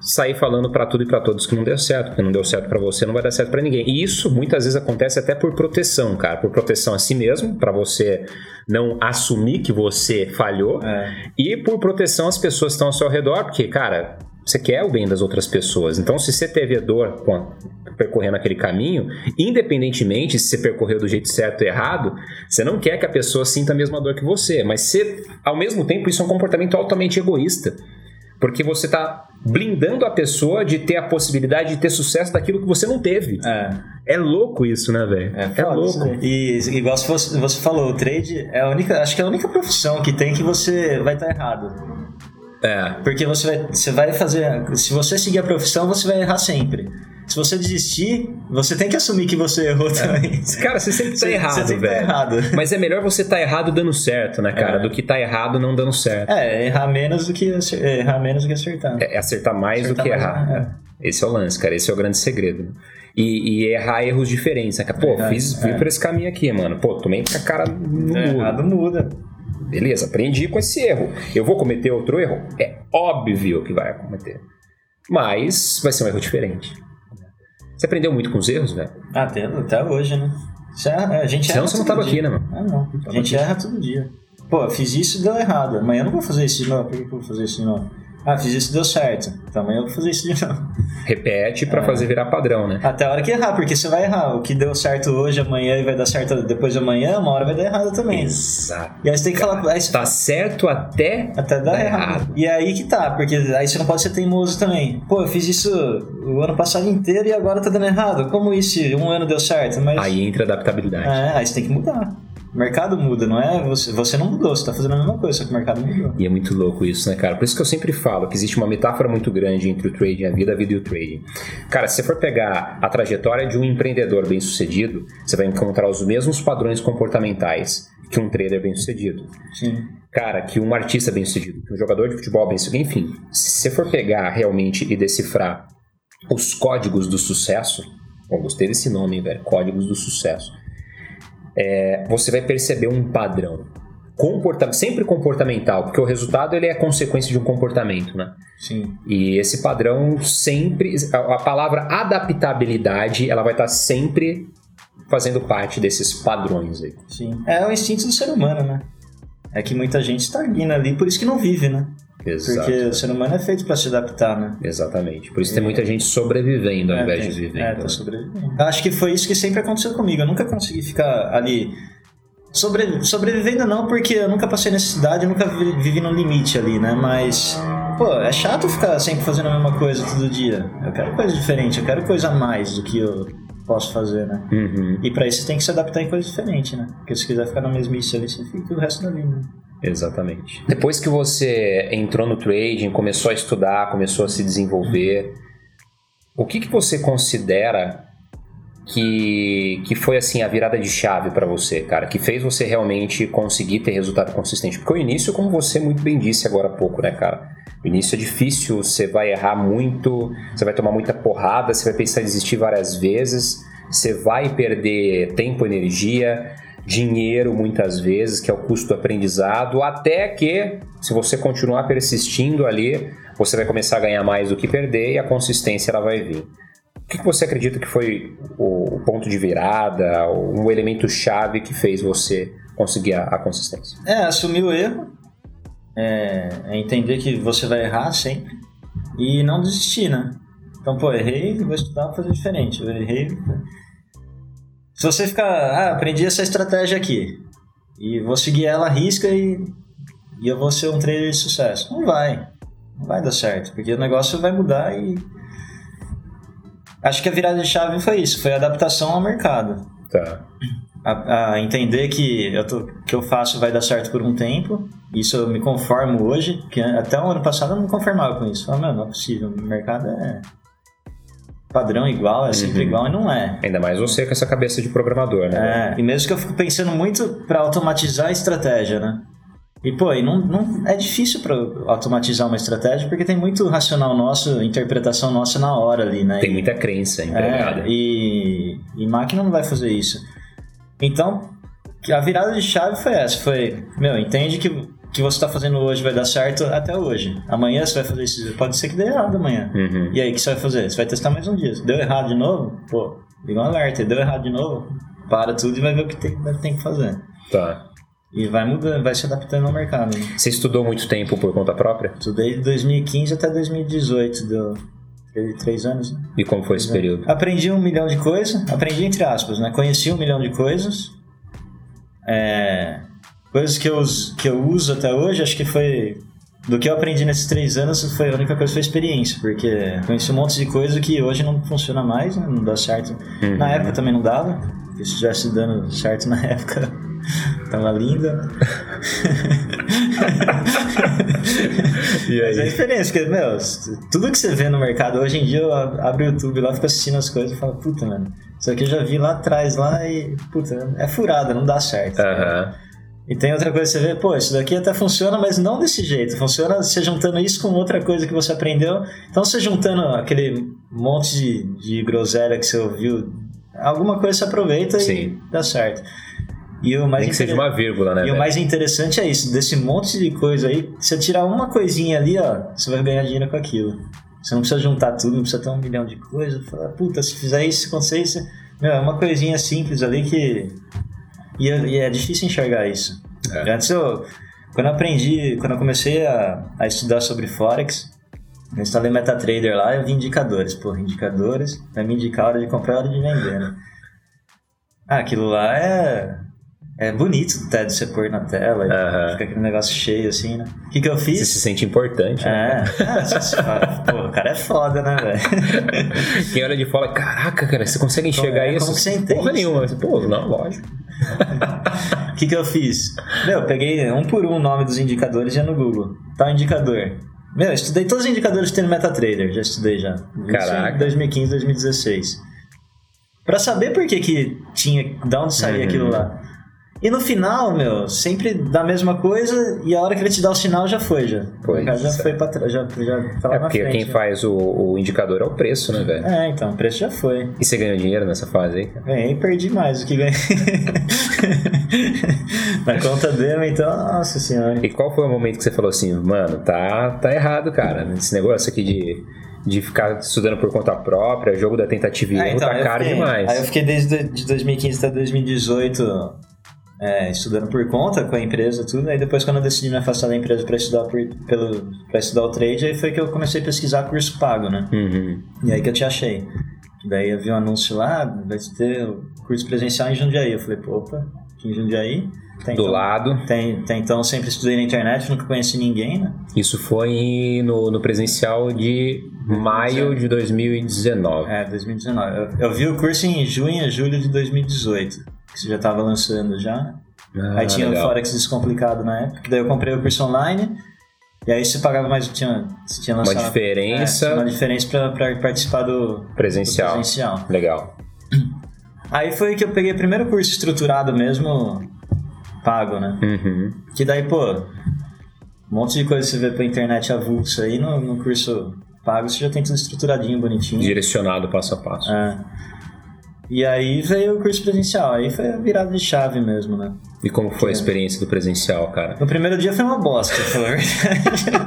sair falando pra tudo e pra todos que não deu certo, porque não deu certo pra você, não vai dar certo pra ninguém. E isso muitas vezes acontece até por proteção, cara, por proteção a si mesmo, pra você não assumir que você falhou, É. e por proteção às pessoas que estão ao seu redor, porque, cara, você quer o bem das outras pessoas. Então, se você teve a dor percorrendo aquele caminho, independentemente se você percorreu do jeito certo ou errado, você não quer que a pessoa sinta a mesma dor que você. Mas você, ao mesmo tempo, isso é um comportamento altamente egoísta. Porque você está blindando a pessoa de ter a possibilidade de ter sucesso daquilo que você não teve. É, É louco isso, né, velho? é, É, louco. daí. E igual se você, você falou, o trade é a única, acho que é a única profissão que tem que você vai estar errado. É. Porque você vai, você vai fazer. Se você seguir a profissão, você vai errar sempre. Se você desistir, você tem que assumir que você errou também. Cara, você sempre tá Você- errado, você tá velho. errado. Mas é melhor você tá errado dando certo, né, cara? É. Do que tá errado não dando certo. É, errar menos do que errar menos do que acertar. É acertar mais Acertar do que mais, errar. Esse é o lance, cara. Esse é o grande segredo. E, e errar erros diferentes, né? Pô, Verdade, fiz, é. fui por esse caminho aqui, mano. Pô, tomei com a cara É, muro. errado muda. Beleza, aprendi com esse erro. Eu vou cometer outro erro? É óbvio que vai cometer. Mas vai ser um erro diferente. Você aprendeu muito com os erros, velho? Até, até hoje, né? Você erra- a gente Senão erra você não todo tava dia. aqui, né, mano? Ah, não. A gente erra todo dia. Pô, fiz isso e deu errado. Amanhã eu não vou fazer isso de novo. Por que que eu vou fazer isso de novo? Ah, fiz isso e deu certo. Então amanhã eu vou fazer isso de novo. Repete pra fazer virar padrão, né? Até a hora que errar, porque você vai errar. O que deu certo hoje, amanhã e vai dar certo depois de amanhã, uma hora vai dar errado também. Exato. E aí você tem que falar. Aí você Tá certo até. Até dar errado. errado. E é aí que tá, porque aí você não pode ser teimoso também. Pô, eu fiz isso o ano passado inteiro e agora tá dando errado. Como isso? Um ano deu certo, mas. Aí entra a adaptabilidade. É, aí você tem que mudar. O mercado muda, não é? Você, você não mudou, você tá fazendo a mesma coisa, só que o mercado mudou. E é muito louco isso, né, cara? Por isso que eu sempre falo que existe uma metáfora muito grande entre o trading, a vida, a vida e o trading. Cara, se você for pegar a trajetória de um empreendedor bem sucedido, você vai encontrar os mesmos padrões comportamentais que um trader bem sucedido. Sim. Cara, que um artista bem sucedido, que um jogador de futebol bem sucedido, enfim. Se você for pegar realmente e decifrar os códigos do sucesso, bom, gostei desse nome, velho, códigos do sucesso, é, você vai perceber um padrão. Comporta sempre comportamental, porque o resultado ele é consequência de um comportamento, né? Sim. E esse padrão sempre, a a palavra adaptabilidade, ela vai estar sempre fazendo parte desses padrões aí. Sim. É o instinto do ser humano, né? É que muita gente estagna ali, por isso que não vive, né? Exato. Porque o ser humano é feito pra se adaptar, né? Exatamente. Por isso tem muita gente sobrevivendo ao É, invés tem- de vivendo. É, né? tá sobrevivendo. Eu Acho que foi isso que sempre aconteceu comigo. Eu nunca consegui ficar ali. Sobre, sobrevivendo não, porque eu nunca passei necessidade, eu nunca vi- vivi no limite ali, né? Mas, pô, é chato ficar sempre fazendo a mesma coisa todo dia. Eu quero coisa diferente, eu quero coisa a mais do que eu posso fazer, né? Uhum, E pra isso você tem que se adaptar em coisa diferente, né? Porque se quiser ficar na mesmice ali, você fica o resto da vida. Exatamente. Depois que você entrou no trading, começou a estudar, começou a se desenvolver, o que, que você considera que, que foi assim a virada de chave pra você, cara? Que fez você realmente conseguir ter resultado consistente? Porque o início, como você muito bem disse agora há pouco, né, cara? O início é difícil, você vai errar muito, você vai tomar muita porrada, você vai pensar em desistir várias vezes, você vai perder tempo, energia, dinheiro muitas vezes, que é o custo do aprendizado, até que, se você continuar persistindo ali, você vai começar a ganhar mais do que perder e a consistência ela vai vir. O que você acredita que foi o ponto de virada, um elemento chave que fez você conseguir a, consistência? É, assumir o erro, é, é entender que você vai errar sempre e não desistir, né? Então, pô, errei, vou estudar pra fazer diferente. Eu errei. Se você ficar, ah, aprendi essa estratégia aqui e vou seguir ela à risca e, e eu vou ser um trader de sucesso. Não vai. Não vai dar certo, porque o negócio vai mudar e. Acho que a virada de chave foi isso, foi a adaptação ao mercado Tá. a, a entender que eu tô, que eu faço vai dar certo por um tempo. Isso eu me conformo hoje, que até o ano passado eu não me conformava com isso. Falei, não, não é possível, o mercado é padrão igual, é sempre Uhum. igual e não é. Ainda mais você com essa cabeça de programador, né? É, e mesmo que eu fico pensando muito para automatizar a estratégia, né? E pô, e não, não é difícil para automatizar uma estratégia porque tem muito racional nosso, interpretação nossa na hora ali, né? Tem muita crença empregada. é, e, e máquina não vai fazer isso. Então, a virada de chave foi essa, foi, meu, entende que que você está fazendo hoje vai dar certo até hoje. Amanhã você vai fazer isso, pode ser que dê errado amanhã. Uhum. E aí, o que você vai fazer? Você vai testar mais um dia. Se deu errado de novo, pô, liga um alerta. Deu errado de novo, para tudo e vai ver o que tem, tem que fazer. Tá. E vai mudando, vai se adaptando ao mercado. Né? Você estudou muito tempo por conta própria? Estudei de 2015 até 2018, deu três anos, né? E como foi esse período? Aprendi um milhão de coisas, aprendi entre aspas, né? Conheci um milhão de coisas. É, coisas que eu, que eu uso até hoje, acho que foi. Do que eu aprendi nesses três anos, foi a única coisa foi experiência, porque conheci um monte de coisa que hoje não funciona mais, né? não dá certo. Uhum. Na época também não dava, se estivesse dando certo na época, Tava linda. E Mas é a aí? diferença, porque, meu, tudo que você vê no mercado, hoje em dia eu abro o YouTube lá, fico assistindo as coisas e falo, puta, mano, isso aqui eu já vi lá atrás lá e, puta, é furada, não dá certo. Aham. E tem outra coisa que você vê, pô, isso daqui até funciona, mas não desse jeito. Funciona você juntando isso com outra coisa que você aprendeu. Então você juntando aquele monte de, de groselha que você ouviu, alguma coisa você aproveita Sim. e dá certo. E o mais Nem que seja uma vírgula, né? e o velho? mais interessante é isso, desse monte de coisa aí, você tirar uma coisinha ali, ó, você vai ganhar dinheiro com aquilo. Você não precisa juntar tudo, não precisa ter um milhão de coisas. Falar, puta, se fizer isso, se acontecer isso. Meu, é uma coisinha simples ali que. E é, e é difícil enxergar isso. É. Antes eu. Quando eu aprendi, quando eu comecei a, a estudar sobre Forex, eu instalei MetaTrader lá e eu vi indicadores. Porra, indicadores, vai me indicar a hora de comprar e a hora de vender, né? Ah, aquilo lá é. É bonito até de você pôr na tela, e fica aquele negócio cheio assim, né? O que, que eu Você fiz? se sente importante, né? É, ah, você pô, o cara é foda, né, velho? Quem olha de fora, caraca, cara, você consegue enxergar é? isso? Como que você entende Porra nenhuma. Pô, não, lógico. O que, que eu fiz? Meu, eu peguei um por um o nome dos indicadores e ia no Google. Tá o indicador. Meu, eu estudei todos os indicadores que tem no MetaTrader, já estudei já. Isso Caraca. em 2015, 2016. Pra saber por que que tinha, da onde saía Uhum. aquilo lá. E no final, meu, sempre da mesma coisa e a hora que ele te dá o sinal já foi, já. Pois o cara já é. foi pra trás, já, já tá lá É porque frente. quem né? faz o, o indicador é o preço, né, velho? É, então, o preço já foi. E você ganhou dinheiro nessa fase aí? Ganhei e perdi mais do que ganhei. Na conta dele, então, nossa senhora. E qual foi o momento que você falou assim, mano, tá, tá errado, cara. Esse negócio aqui de, de ficar estudando por conta própria, jogo da tentativa e Ah, erro, então, tá caro fiquei- demais. Aí eu fiquei desde de 2015 até 2018 é, estudando por conta com a empresa tudo. Aí depois quando eu decidi me afastar da empresa para estudar por, pelo para estudar o trade, aí foi que eu comecei a pesquisar curso pago, né? Uhum. E aí que eu te achei. Daí eu vi um anúncio lá, vai ter curso presencial em Jundiaí. Eu falei, pô, opa, aqui em Jundiaí. Tem, Do então, lado, Tem, tem, então eu sempre estudei na internet, nunca conheci ninguém, né? isso foi no, no presencial de maio de 2019. É, 2019. Eu, eu vi o curso em junho, julho de 2018. Que você já estava lançando já. Ah, aí tinha legal. o Forex Descomplicado na época. Daí eu comprei o curso online. E aí você pagava mais. Tinha, você tinha Uma lançado, diferença É, uma diferença pra, pra participar do, do presencial. presencial. Legal. Aí foi que eu peguei o primeiro curso estruturado mesmo, pago, né? Uhum. Que daí, pô, um monte de coisa você vê pela internet avulso aí, no, no curso pago você já tem tudo estruturadinho, bonitinho. Direcionado passo a passo. É. E aí veio o curso presencial, aí foi a virada de chave mesmo, né? E como foi a experiência do presencial, cara? No primeiro dia foi uma bosta, pra falar a verdade.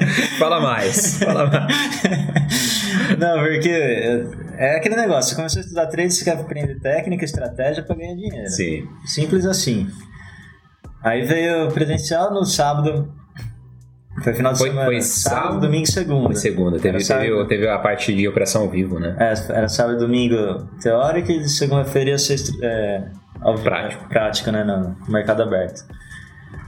Fala mais, fala mais. Não, porque é aquele negócio, você começou a estudar trade, você quer aprender técnica, estratégia pra ganhar dinheiro. Sim. Simples assim. Aí veio o presencial no sábado. Foi final de Foi- semana. foi sábado, sábado? domingo e segunda. Foi segunda. Teve, teve, teve a parte de operação ao vivo, né? É, era sábado e domingo teórico e segunda-feira ia ser é, Prático. prático, né? No mercado aberto.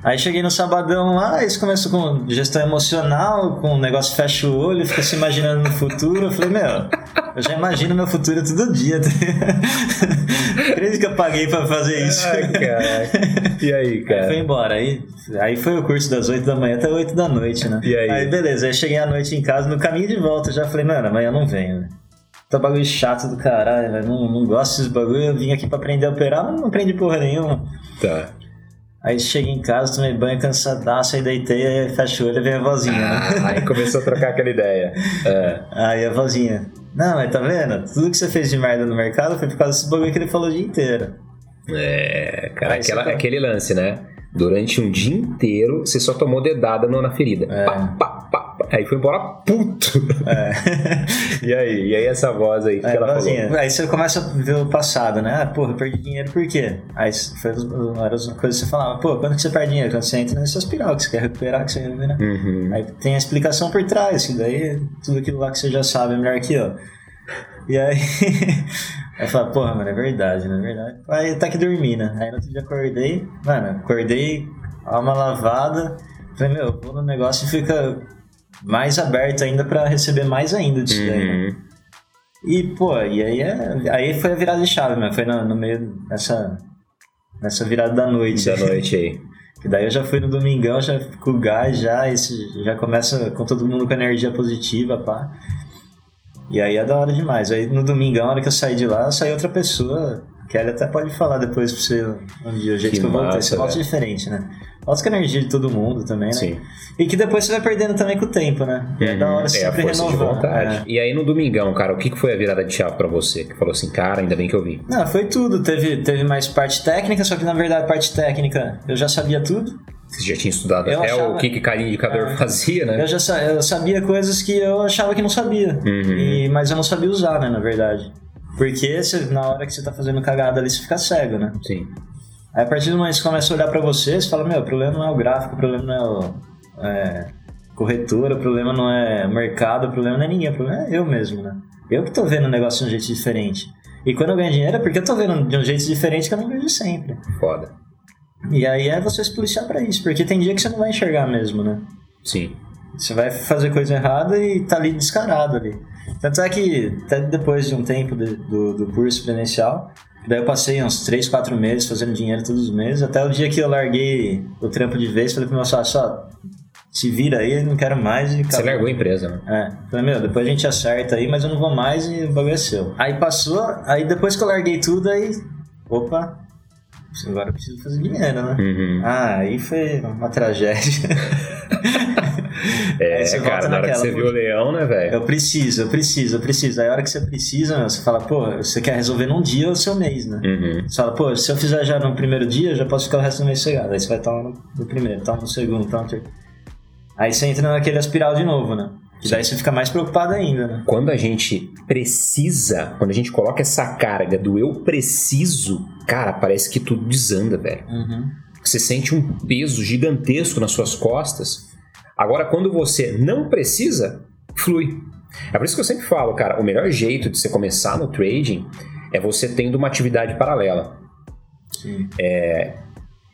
Aí cheguei no sabadão lá, eles começam com gestão emocional, com o negócio fecha o olho, fica se imaginando no futuro. Eu falei, meu, eu já imagino meu futuro todo dia. Acredito que eu paguei pra fazer isso. Ai, caraca. E aí, Aí cara? foi embora. Aí, aí foi o curso das 8 da manhã até 8 da noite, né? E aí? beleza, aí cheguei à noite em casa, no caminho de volta, já falei, mano, amanhã eu não venho, velho. Tá bagulho chato do caralho, velho. Não, não gosto desses bagulho. Eu vim aqui pra aprender a operar, mas não aprendi porra nenhuma. Tá. Aí cheguei em casa, tomei banho cansadaço, aí deitei, aí fecha o olho e vem a vozinha, né? Ah, aí começou a trocar aquela ideia. É. Aí a vozinha, não, mas tá vendo? Tudo que você fez de merda no mercado foi por causa desse bagulho que ele falou o dia inteiro. É, cara, aquela- tá- aquele lance, né? Durante um dia inteiro, você só tomou dedada na ferida. É. Pá, pá. Aí foi embora puto. e aí? E aí essa voz aí, que Aí, ela vozinha, falou? aí você começa a ver o passado, né? Ah, porra, eu perdi dinheiro por quê? Aí foi as, eram as coisas que você falava, pô, quando que você perde dinheiro? Quando você entra nessa espiral, que você quer recuperar, que você quer recuperar. Uhum. Aí tem a explicação por trás, que daí tudo aquilo lá que você já sabe é melhor que eu. E aí, aí eu falo, porra, mano, é verdade, não é verdade? Aí tá que dormi, né? Aí no outro dia acordei, mano, acordei, alma lavada, falei, meu, vou no negócio e fica mais aberto ainda pra receber mais ainda disso daí, né? Uhum. E, pô, e aí, é, aí foi a virada de chave, né? Foi no, no meio dessa, nessa virada da noite. Da noite aí. Que daí eu já fui no domingão, já com gás, já, esse, já começa com todo mundo com energia positiva, pá. E aí é da hora demais. Aí no domingão, na hora que eu saí de lá, saí outra pessoa que ela até pode falar depois pra você um dia, o jeito que, que eu voltei. Você volta diferente, né? Com a energia de todo mundo também, né? Sim. E que depois você vai perdendo também com o tempo, né? Uhum. É da hora é, sempre renovar. É. E aí no domingão, cara, o que foi a virada de chave pra você? Que falou assim, cara, ainda bem que eu vi. Não, foi tudo. Teve, teve mais parte técnica, só que na verdade parte técnica eu já sabia tudo. Você já tinha estudado eu até achava, o que, que cada indicador é, fazia, né? Eu já eu sabia coisas que eu achava que não sabia. Uhum. E, mas eu não sabia usar, né, na verdade. Porque você, na hora que você tá fazendo cagada ali, você fica cego, né? Sim. Aí a partir do momento que você começa a olhar para você, você fala, meu, o problema não é o gráfico, o problema não é o é, corretora, o problema não é mercado, o problema não é ninguém, o problema é eu mesmo, né? Eu que tô vendo o negócio de um jeito diferente. E quando eu ganho dinheiro é porque eu tô vendo de um jeito diferente que eu não vejo sempre. Foda. E aí é você se policiar pra isso, porque tem dia que você não vai enxergar mesmo, né? Sim. Você vai fazer coisa errada e tá ali descarado ali. Tanto é que, até depois de um tempo de, do, do curso presencial, daí eu passei uns 3, 4 meses fazendo dinheiro todos os meses, até o dia que eu larguei o trampo de vez, falei pro meu sócio, só, se vira aí, não quero mais. E Você largou a empresa, né? É. Falei, meu, depois a gente acerta aí, mas eu não vou mais e o bagulho é seu. Aí passou, aí depois que eu larguei tudo, aí, opa, agora eu preciso fazer dinheiro, né? Uhum. Ah, aí foi uma tragédia. É, cara, na hora que você viu o leão, né, velho? Eu preciso, eu preciso, eu preciso. Aí a hora que você precisa, você fala, pô, você quer resolver num dia ou seu mês, né? Uhum. Você fala, pô, se eu fizer já no primeiro dia, eu já posso ficar o resto do mês chegado. Aí você vai estar no, primeiro, estar no segundo, estar no terceiro. Aí você entra naquele espiral de novo, né? E daí você fica mais preocupado ainda, né? Quando a gente precisa, quando a gente coloca essa carga do eu preciso, cara, parece que tudo desanda, velho. Uhum. Você sente um peso gigantesco nas suas costas Agora, quando você não precisa, flui. É por isso que eu sempre falo, cara, o melhor jeito de você começar no trading é você tendo uma atividade paralela. Sim. É,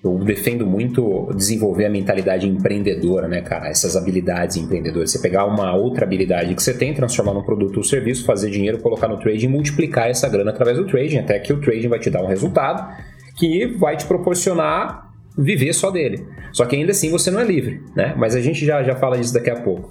eu defendo muito desenvolver a mentalidade empreendedora, né, cara? Essas habilidades empreendedoras. Você pegar uma outra habilidade que você tem, transformar num produto ou serviço, fazer dinheiro, colocar no trading e multiplicar essa grana através do trading, até que o trading vai te dar um resultado que vai te proporcionar viver só dele. Só que ainda assim você não é livre, né? Mas a gente já, já fala disso daqui a pouco.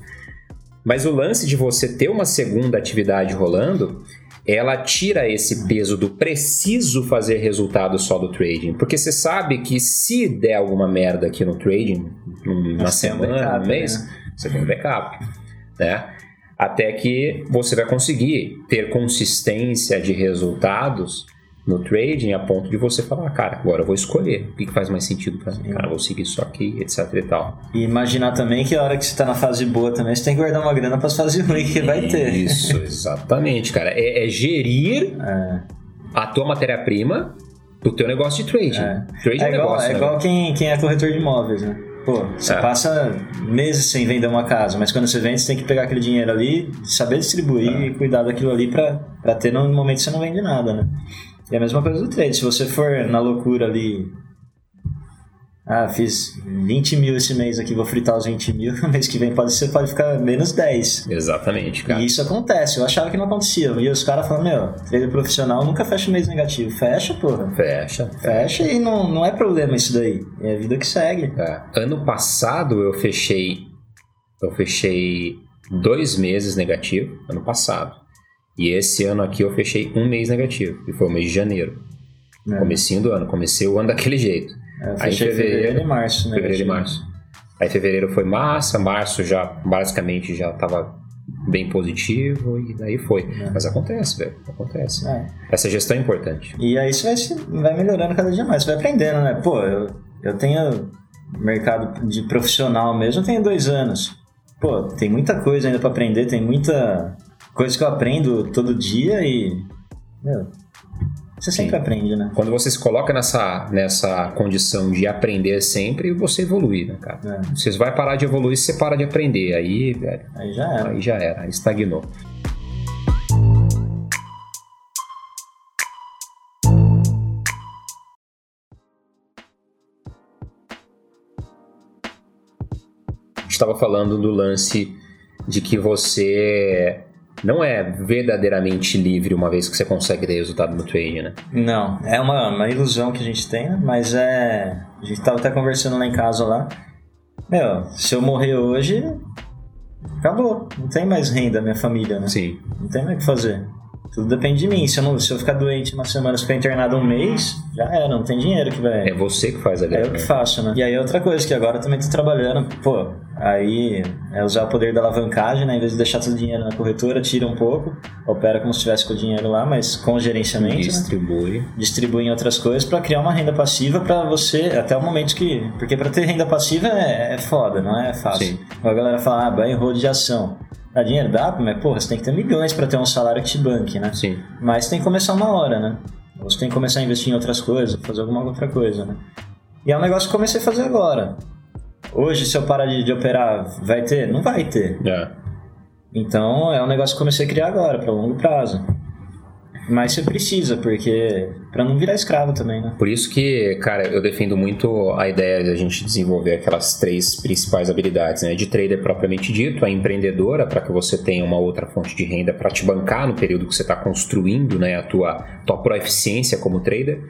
Mas o lance de você ter uma segunda atividade rolando, ela tira esse peso do preciso fazer resultado só do trading. Porque você sabe que se der alguma merda aqui no trading, numa semana, um backup, um mês, né? você tem um backup, né? Até que você vai conseguir ter consistência de resultados no trading a ponto de você falar, cara, agora eu vou escolher o que faz mais sentido para mim, cara, vou seguir isso aqui, etc e tal. E imaginar também que a hora que você tá na fase boa também, você tem que guardar uma grana para as fases ruins que vai ter. Isso, exatamente, cara. É, é gerir é. a tua matéria-prima do teu negócio de trading. É, trading é, é igual, negócio, é né? igual quem, quem é corretor de imóveis, né? Pô, você é. passa meses sem vender uma casa, mas quando você vende, você tem que pegar aquele dinheiro ali, saber distribuir é. e cuidar daquilo ali para ter no momento que você não vende nada, né? E a mesma coisa do trade. Se você for na loucura ali. Ah, fiz 20 mil esse mês aqui, vou fritar os 20 mil. No mês que vem pode, ser, pode ficar menos 10. Exatamente, cara. E isso acontece. Eu achava que não acontecia. E os caras falam: Meu, trader profissional nunca fecha mês negativo. Fecha, porra. Fecha. Fecha e não, não é problema isso daí. É a vida que segue. É. Ano passado eu fechei. Eu fechei dois meses negativo. Ano passado. E esse ano aqui eu fechei um mês negativo, que foi o mês de janeiro. É. Comecinho do ano, comecei o ano daquele jeito. É, Aí fevereiro, fevereiro e março, né? Fevereiro e março. Aí fevereiro foi massa, março já basicamente já tava bem positivo e daí foi. É. Mas acontece, velho. Acontece. É. Essa gestão é importante. E aí você vai, vai melhorando cada dia mais, você vai aprendendo, né? Pô, eu, eu tenho mercado de profissional mesmo, eu tenho dois anos. Pô, tem muita coisa ainda para aprender, tem muita coisa que eu aprendo todo dia e. Meu, você sempre Sim. aprende, né? Quando você se coloca nessa, nessa condição de aprender sempre, você evolui, né, cara? É. Você vai parar de evoluir se você para de aprender. Aí, velho. Aí já era. Aí já era, aí estagnou. estava falando do lance de que você não é verdadeiramente livre uma vez que você consegue ter resultado no trade, né? Não, é uma, uma ilusão que a gente tem, né? mas é. A gente tava até conversando lá em casa lá. Meu, se eu morrer hoje, acabou. Não tem mais renda minha família, né? Sim. Não tem mais o que fazer. Tudo depende de mim. Se eu, não, se eu ficar doente uma semana, se ficar internado um mês, já era, não tem dinheiro que vai. É você que faz a grana. É eu que faço, né? E aí outra coisa, que agora eu também tô trabalhando, pô, aí é usar o poder da alavancagem, né? Em vez de deixar todo o dinheiro na corretora, tira um pouco, opera como se estivesse com o dinheiro lá, mas com gerenciamento. né? Distribui. Distribui em outras coisas para criar uma renda passiva para você, até o momento que. Porque para ter renda passiva é, é foda, não é fácil. Sim. A galera fala, ah, banho rodo de ação. Dá dinheiro? Dá, mas porra, você tem que ter milhões para ter um salário que te banque, né? Sim. Mas tem que começar uma hora, né? Você tem que começar a investir em outras coisas, fazer alguma outra coisa, né? E é um negócio que eu comecei a fazer agora. Hoje, se eu parar de, de operar, vai ter? Não vai ter. É. Então, é um negócio que eu comecei a criar agora, para longo prazo. Mas você precisa, porque. para não virar escravo também, né? Por isso que, cara, eu defendo muito a ideia de a gente desenvolver aquelas três principais habilidades, né? De trader propriamente dito, a empreendedora, para que você tenha uma outra fonte de renda para te bancar no período que você está construindo, né? A tua, tua proeficiência como trader.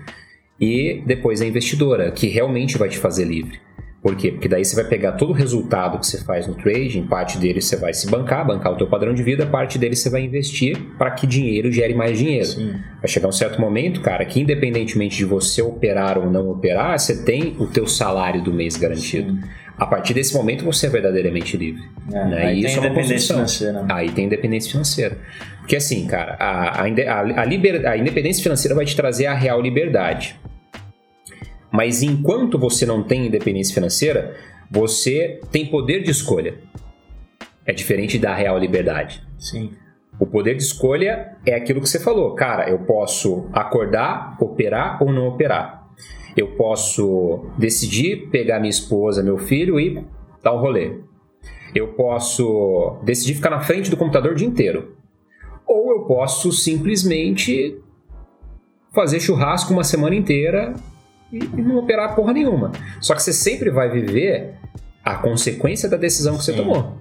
E depois a investidora, que realmente vai te fazer livre. Por quê? Porque daí você vai pegar todo o resultado que você faz no trading, parte dele você vai se bancar, bancar o teu padrão de vida, parte dele você vai investir para que dinheiro gere mais dinheiro. Sim. Vai chegar um certo momento, cara, que independentemente de você operar ou não operar, você tem o teu salário do mês garantido. Sim. A partir desse momento você é verdadeiramente livre. É, né? aí E tem isso é uma construção. financeira. Aí tem independência financeira. Porque assim, cara, a, a, a liber- a independência financeira vai te trazer a real liberdade. Mas enquanto você não tem independência financeira, você tem poder de escolha. É diferente da real liberdade. Sim. O poder de escolha é aquilo que você falou. Cara, eu posso acordar, operar ou não operar. Eu posso decidir pegar minha esposa, meu filho e dar um rolê. Eu posso decidir ficar na frente do computador o dia inteiro. Ou eu posso simplesmente fazer churrasco uma semana inteira e e não operar porra nenhuma. Só que você sempre vai viver a consequência da decisão que você Sim. tomou.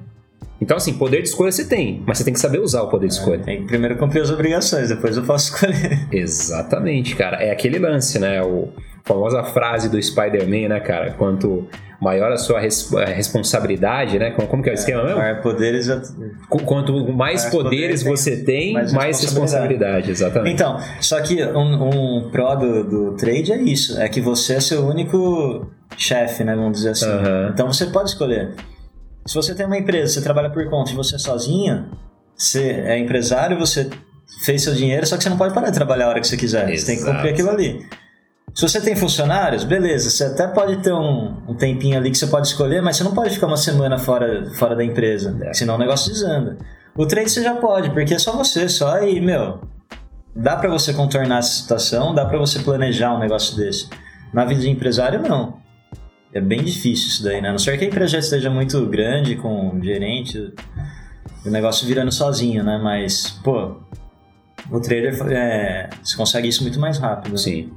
Então, assim, poder de escolha você tem, mas você tem que saber usar o poder de escolha. Tem que primeiro cumprir as obrigações, depois eu posso escolher. Exatamente, cara. É aquele lance, né? O a famosa frase do Spider-Man, né, cara? Quanto maior a sua res- a responsabilidade, né? Como, como que é o esquema mesmo? Maior poderes. Quanto mais Mais poderes você tem, mais, mais responsabilidade. Exatamente. Então, só que um, um pró do, do trade é isso: é que você é seu único chefe, né? Vamos dizer assim. Aham. Então você pode escolher. Se você tem uma empresa, você trabalha por conta e você é sozinho, você é empresário, você fez seu dinheiro, só que você não pode parar de trabalhar a hora que você quiser. Você tem que Exato. cumprir aquilo ali. Se você tem funcionários, beleza, você até pode ter um, um tempinho ali que você pode escolher, mas você não pode ficar uma semana fora, fora da empresa, É. senão o negócio desanda. O trade você já pode, porque é só você, só aí, meu. Dá pra você contornar essa situação, dá pra você planejar um negócio desse. Na vida de empresário, não. É bem difícil isso daí, né? A não ser que a empresa já esteja muito grande, com um gerente, o negócio virando sozinho, né? Mas, pô, o trader, é, você consegue isso muito mais rápido. né? Sim.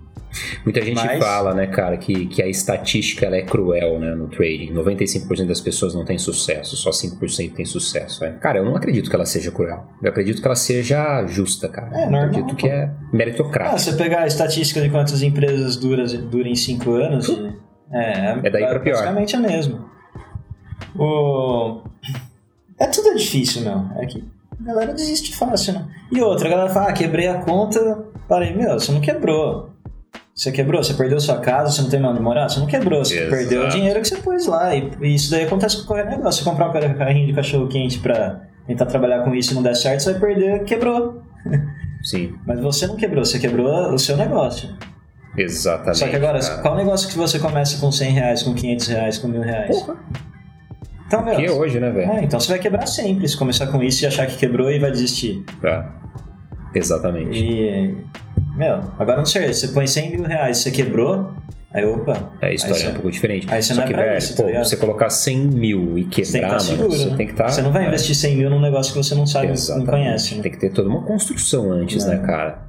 Muita gente Mas- fala, né, cara, que, que a estatística é cruel, né, no trading. 95% das pessoas não tem sucesso, só 5% tem sucesso. né? Cara, eu não acredito que ela seja cruel. Eu acredito que ela seja justa, cara. É, eu normal, acredito que é Ah, meritocrática. você pegar a estatística de quantas empresas duras, duram em 5 anos, é, É daí pra pior. basicamente a mesma. O... É tudo difícil, meu. É que a galera desiste fácil, né? E outra, a galera fala, ah, quebrei a conta. Parei, meu, você não quebrou. Você quebrou, você perdeu sua casa, você não tem mais onde morar, você não quebrou, você Exato. perdeu o dinheiro que você pôs lá. E, e isso daí acontece com qualquer negócio. Você comprar um car- carrinho de cachorro quente pra tentar trabalhar com isso e não der certo, você vai perder, quebrou. Sim, Mas você não quebrou, você quebrou o seu negócio. Exatamente. Só que agora, cara. qual negócio que você começa com 100 reais, com 500 reais, com mil reais? Porra, Então, meu, que é hoje, né, velho? é, então você vai quebrar sempre se começar com isso e achar que quebrou e vai desistir. Tá. Exatamente. E, meu, agora não sei, você põe 100 mil reais e você quebrou, aí opa. É, a história aí é um você- pouco diferente. aí você Só não é que, velho, isso, tá pô, ligado? você colocar 100 mil e Você tem que quebrar, estar mano, seguro. você né? tem que estar. Você não vai investir 100 mil num negócio que você não sabe, não Exatamente. conhece. né? Tem que ter toda uma construção antes, Não. né, cara?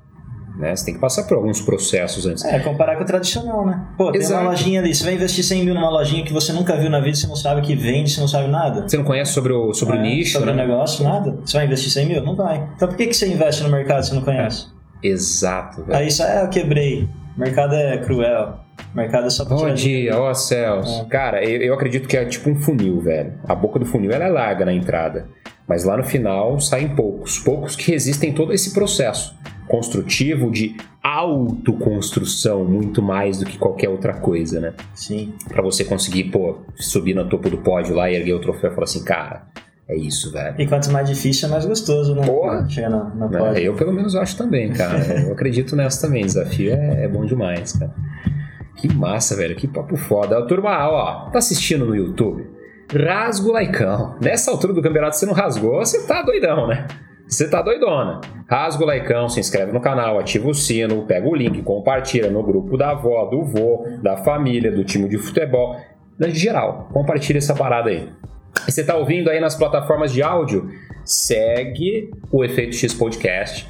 Né? Você tem que passar por alguns processos antes. É, comparar com o tradicional, né? Pô, tem Exato. uma lojinha ali, você vai investir 100 mil numa lojinha que você nunca viu na vida, você não sabe que vende, você não sabe nada. Você não conhece sobre o, sobre o É, nicho, sobre né? o negócio, nada. Você vai investir 100 mil? Não vai. Então por que, que você investe no mercado se você não conhece? Exato, velho. Aí isso é, eu quebrei. O mercado é cruel. O mercado é só pra Bom dia, ó céus. É. Cara, eu, eu acredito que é tipo um funil, velho. A boca do funil ela é larga na entrada, mas lá no final saem poucos. Poucos que resistem todo esse processo construtivo de autoconstrução muito mais do que qualquer outra coisa, né? Sim. Pra você conseguir, pô, subir no topo do pódio lá e erguer o troféu e falar assim, cara, é isso, velho. E quanto mais difícil, é mais gostoso, né? Porra. Chegar na, na Né? pódio. Eu pelo menos acho também, cara. Eu acredito nessa também. Desafio é, é bom demais, cara. Que massa, velho. Que papo foda. Turma, ó, tá assistindo no YouTube? Rasga o laicão. Nessa altura do campeonato você não rasgou, você tá doidão, né? Você tá doidona. Rasga o laicão, se inscreve no canal, ativa o sino, pega o link, compartilha no grupo da avó, do vô, da família, do time de futebol, de geral. Compartilha essa parada aí. Você tá ouvindo aí nas plataformas de áudio? Segue o Efeito X Podcast,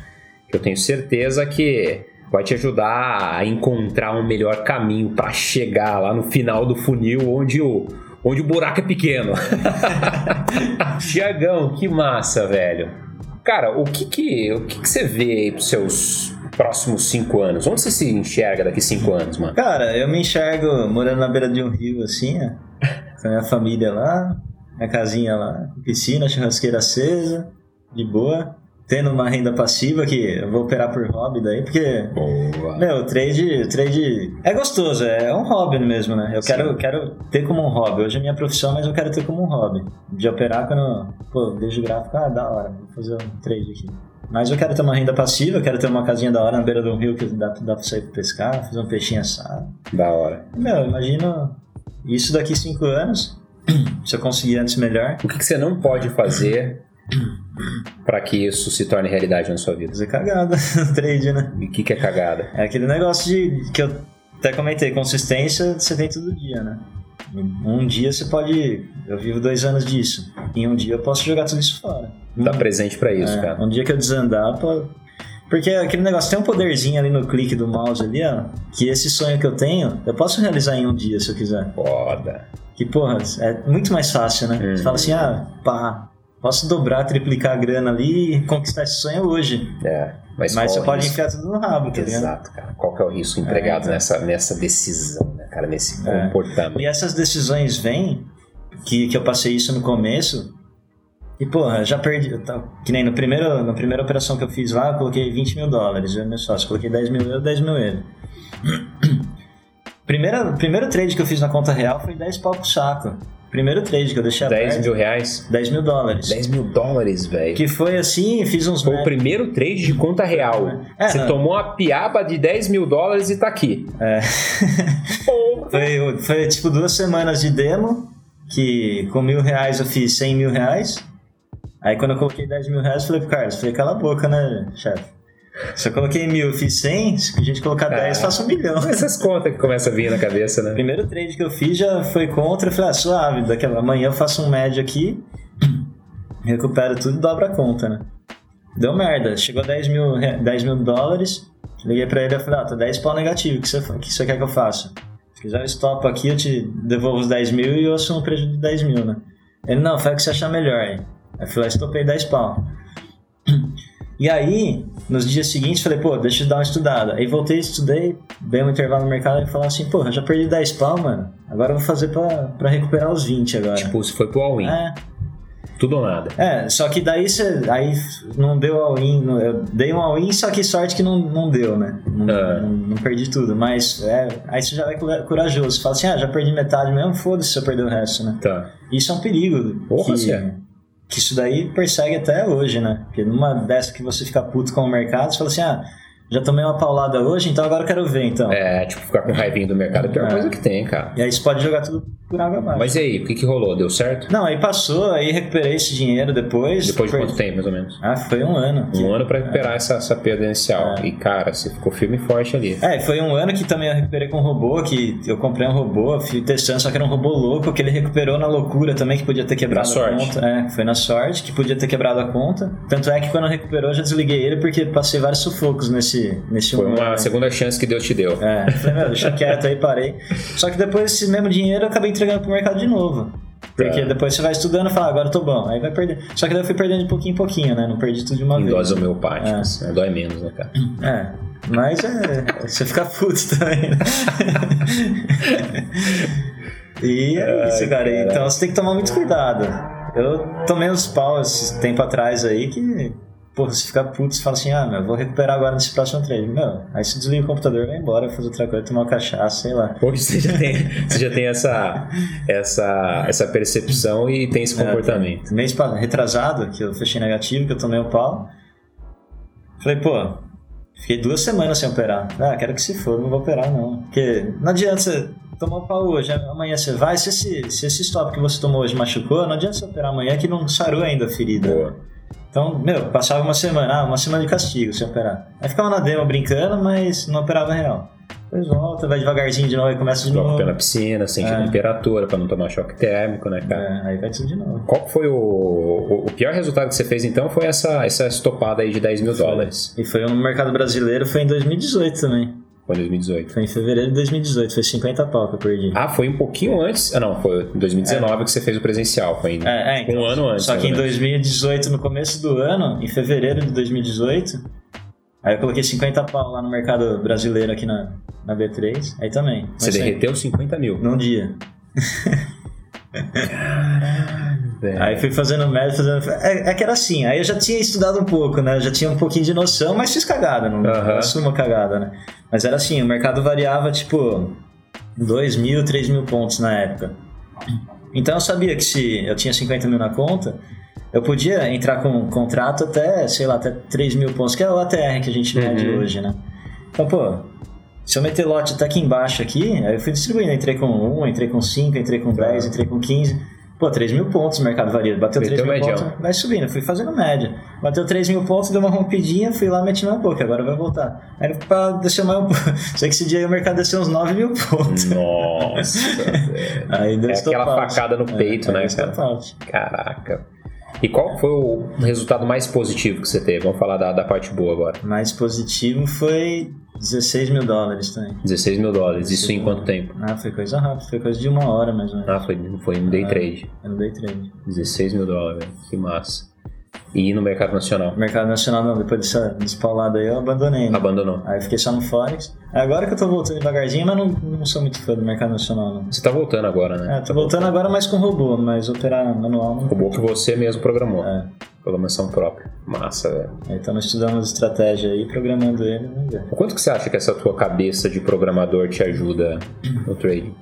que eu tenho certeza que vai te ajudar a encontrar um melhor caminho para chegar lá no final do funil onde o, onde o buraco é pequeno. Tiagão, que massa, velho. Cara, o que que, o que que você vê aí pros seus próximos cinco anos? Onde você se enxerga daqui cinco anos, mano? Cara, eu me enxergo morando na beira de um rio, assim, ó, com a minha família lá, minha casinha lá, piscina, churrasqueira acesa, de boa, tendo uma renda passiva que eu vou operar por hobby daí, porque, Boa. meu, o trade, trade é gostoso, é um hobby mesmo, né? Eu Sim. quero, quero ter como um hobby. Hoje é minha profissão, mas eu quero ter como um hobby. De operar quando, pô, vejo o gráfico, ah, da hora, vou fazer um trade aqui. Mas eu quero ter uma renda passiva, eu quero ter uma casinha da hora na beira do rio que dá, dá pra sair pra pescar, fazer um peixinho assado. Da hora. Meu, imagina isso daqui cinco anos. Se eu conseguir antes, melhor. O que, que você não pode fazer para que isso se torne realidade na sua vida? Fazer cagada no trade, né? E o que, que é cagada? É aquele negócio de que eu até comentei, consistência você tem todo dia, né? Um dia você pode. Eu vivo dois anos disso. Em um dia eu posso jogar tudo isso fora. Tá presente para isso, É, cara. um dia que eu desandar, pô. Porque aquele negócio tem um poderzinho ali no clique do mouse ali, ó. Que esse sonho que eu tenho, eu posso realizar em um dia se eu quiser. Foda. Que, porra, é muito mais fácil, né? Uhum. Você fala assim, ah, pá, posso dobrar, triplicar a grana ali e conquistar esse sonho hoje. É. Mas, Mas, você é pode risco? enfiar tudo no rabo, tá ligado? Exato, cara. Qual que é o risco empregado É. nessa, nessa decisão, né, cara? Nesse É. comportamento. E essas decisões vêm, que, que eu passei isso no começo, e, porra, já perdi. eu tava- Que nem no primeiro, na primeira operação que eu fiz lá, eu coloquei 20 mil dólares, eu e meu sócio, coloquei 10 mil euros, 10 mil euros. Primeira, primeiro trade que eu fiz na conta real foi 10 pau pro saco. Primeiro trade que eu deixei 10 aberto, mil reais? 10 mil dólares. 10 mil dólares, velho. Que foi assim, fiz uns Foi o primeiro trade de conta real. É, Você não. tomou uma piaba de 10 mil dólares e tá aqui. É. foi, foi tipo duas semanas de demo, que com mil reais eu fiz 100 mil reais. Aí quando eu coloquei 10 mil reais, eu falei pro Carlos, falei, cala a boca, né, chefe? Se eu coloquei mil, eu fiz 100, se a gente colocar 10, Ah. faço um milhão. Essas contas que começam a vir na cabeça, O né? primeiro trade que eu fiz já foi contra, eu falei, ah, suave, daqui amanhã eu faço um médio aqui, recupero tudo e dobro a conta, né? Deu merda, chegou a 10 mil, re- 10 mil dólares, liguei pra ele e falei, ah, tá 10 pau negativo, o que você, o que você quer que eu faça? Se quiser eu stop aqui, eu te devolvo os 10 mil e eu assumo o prejuízo de 10 mil, né? Ele, não, faz o que você achar melhor aí. Aí eu falei, ah, estopei 10 pau. E aí, nos dias seguintes, falei, pô, deixa eu dar uma estudada. Aí voltei, estudei, dei um intervalo no mercado e falei assim, pô, já perdi 10 pau, mano. Agora eu vou fazer pra, pra recuperar os 20 agora. Tipo, se foi pro all-in. é, Tudo ou nada. é, só que daí você. Aí não deu all-in. Eu dei um all-in, só que sorte que não, não deu, né? Não, É. não, não perdi tudo. Mas é, aí você já vai cura- corajoso. Você fala assim, ah, já perdi metade mesmo, foda-se se eu perder o resto, né? Tá. Isso é um perigo. Porra, que. Que isso daí persegue até hoje, né? Porque numa dessa que você fica puto com o mercado, você fala assim, ah, já tomei uma paulada hoje, então agora eu quero ver, então. É, tipo, ficar com raivinho do mercado é a pior É. coisa que tem, cara. E aí você pode jogar tudo por água abaixo. Mas e aí, o que, que rolou? Deu certo? Não, aí passou, aí recuperei esse dinheiro depois. Depois de Per- quanto tempo, mais ou menos? Ah, foi um ano. Um ano pra recuperar essa, essa perda inicial. É. E, cara, você ficou firme e forte ali. É, foi um ano que também eu recuperei com um robô, que eu comprei um robô, fui testando, só que era um robô louco, que ele recuperou na loucura também, que podia ter quebrado Na a sorte. conta. É, foi na sorte, que podia ter quebrado a conta. Tanto é que quando recuperou, eu já desliguei ele, porque passei vários sufocos nesse, nesse, nesse Foi uma segunda chance que Deus te deu. É, falei, meu, deixa quieto aí, parei. Só que depois esse mesmo dinheiro eu acabei entregando pro mercado de novo. Porque Tá. depois você vai estudando e fala, agora eu tô bom. Aí vai perder. Só que daí eu fui perdendo de pouquinho em pouquinho, né? Não perdi tudo de uma Em vez. doses homeopáticas. né? Dói menos, né, cara? É, mas é. Você fica puto também, né? e é isso, cara. Então você tem que tomar muito cuidado. Eu tomei uns pau esse tempo atrás aí que. Pô, você fica puto e fala assim, ah, meu, vou recuperar agora nesse próximo trade. Meu, aí você desliga o computador, vai embora, fazer outra coisa, tomar cachaça, sei lá. Hoje você já tem, você já tem essa, essa, essa percepção e tem esse É, comportamento. Mês pa- retrasado, que eu fechei negativo, que eu tomei o pau. Falei, pô, fiquei duas semanas sem operar. Ah, quero que se for, não vou operar não. Porque não adianta você tomar o pau hoje, amanhã você vai. Se esse, se esse stop que você tomou hoje machucou, não adianta você operar amanhã que não sarou ainda a ferida. Boa. Então, meu, passava uma semana, ah, uma semana de castigo sem operar. Aí ficava na demo brincando, mas não operava real. Depois volta, vai devagarzinho de novo e começa de o novo. pé na piscina, sente É. a temperatura pra não tomar choque térmico, né, cara? É, aí vai tudo de novo. Qual foi o, o, o pior resultado que você fez então? Foi essa, essa estopada aí de 10 mil dólares. E foi no mercado brasileiro, foi em 2018 também. Foi em 2018. Foi em fevereiro de 2018, foi 50 pau que eu perdi. Ah, foi um pouquinho antes. Ah, não, foi em 2019 que você fez o presencial. Foi em, É, é, então, um ano antes. Só que em né? 2018, no começo do ano, em fevereiro de 2018, aí eu coloquei 50 pau lá no mercado brasileiro aqui na, na B3, aí também. Você derreteu 50 mil. Num dia. Aí fui fazendo média, fazendo. É, é que era assim, aí eu já tinha estudado um pouco, né? Eu já tinha um pouquinho de noção, mas fiz cagada, não, não Aham. assumo a cagada, né? Mas era assim, o mercado variava tipo 2 mil, 3 mil pontos na época. Então eu sabia que se eu tinha 50 mil na conta, eu podia entrar com um contrato até, sei lá, até 3 mil pontos, que é o ATR que a gente mede Uhum. hoje, né? Então, pô, se eu meter lote até aqui embaixo aqui, aí eu fui distribuindo, entrei com 1, entrei com 5, entrei com 10, entrei com 15. Pô, 3 mil pontos o mercado varia. Bateu 3 Meteu mil pontos, vai subindo. Fui fazendo média. Bateu 3 mil pontos, deu uma rompidinha, fui lá, meti na boca, agora vai voltar. Aí pra descer mais um pouco. Sei que esse dia aí o mercado desceu uns 9 mil pontos. Nossa. Aí deu É aquela facada no peito, É, né, cara? Caraca. E qual foi o resultado mais positivo que você teve? Vamos falar da, da parte boa agora. Mais positivo foi 16 mil dólares também. 16 mil dólares. Isso em quanto tempo? Ah, foi coisa rápida, foi coisa de uma hora mais ou menos. Ah, foi, foi em day trade. Eu não dei trade. 16 mil dólares, que massa. E no mercado nacional? Mercado Nacional não, depois dessa despaulada aí eu abandonei. Né? Abandonou. Aí fiquei só no Forex. Agora que eu tô voltando devagarzinho, mas não, não sou muito fã do mercado nacional, não. Você tá voltando agora, né? É, tô voltando agora mais com robô, mas operar manual não. Robô que você mesmo programou. É. Programação própria. Massa, velho. Aí estamos estudando as estratégias aí, programando ele, ver. O quanto que você acha que essa tua cabeça de programador te ajuda no trading?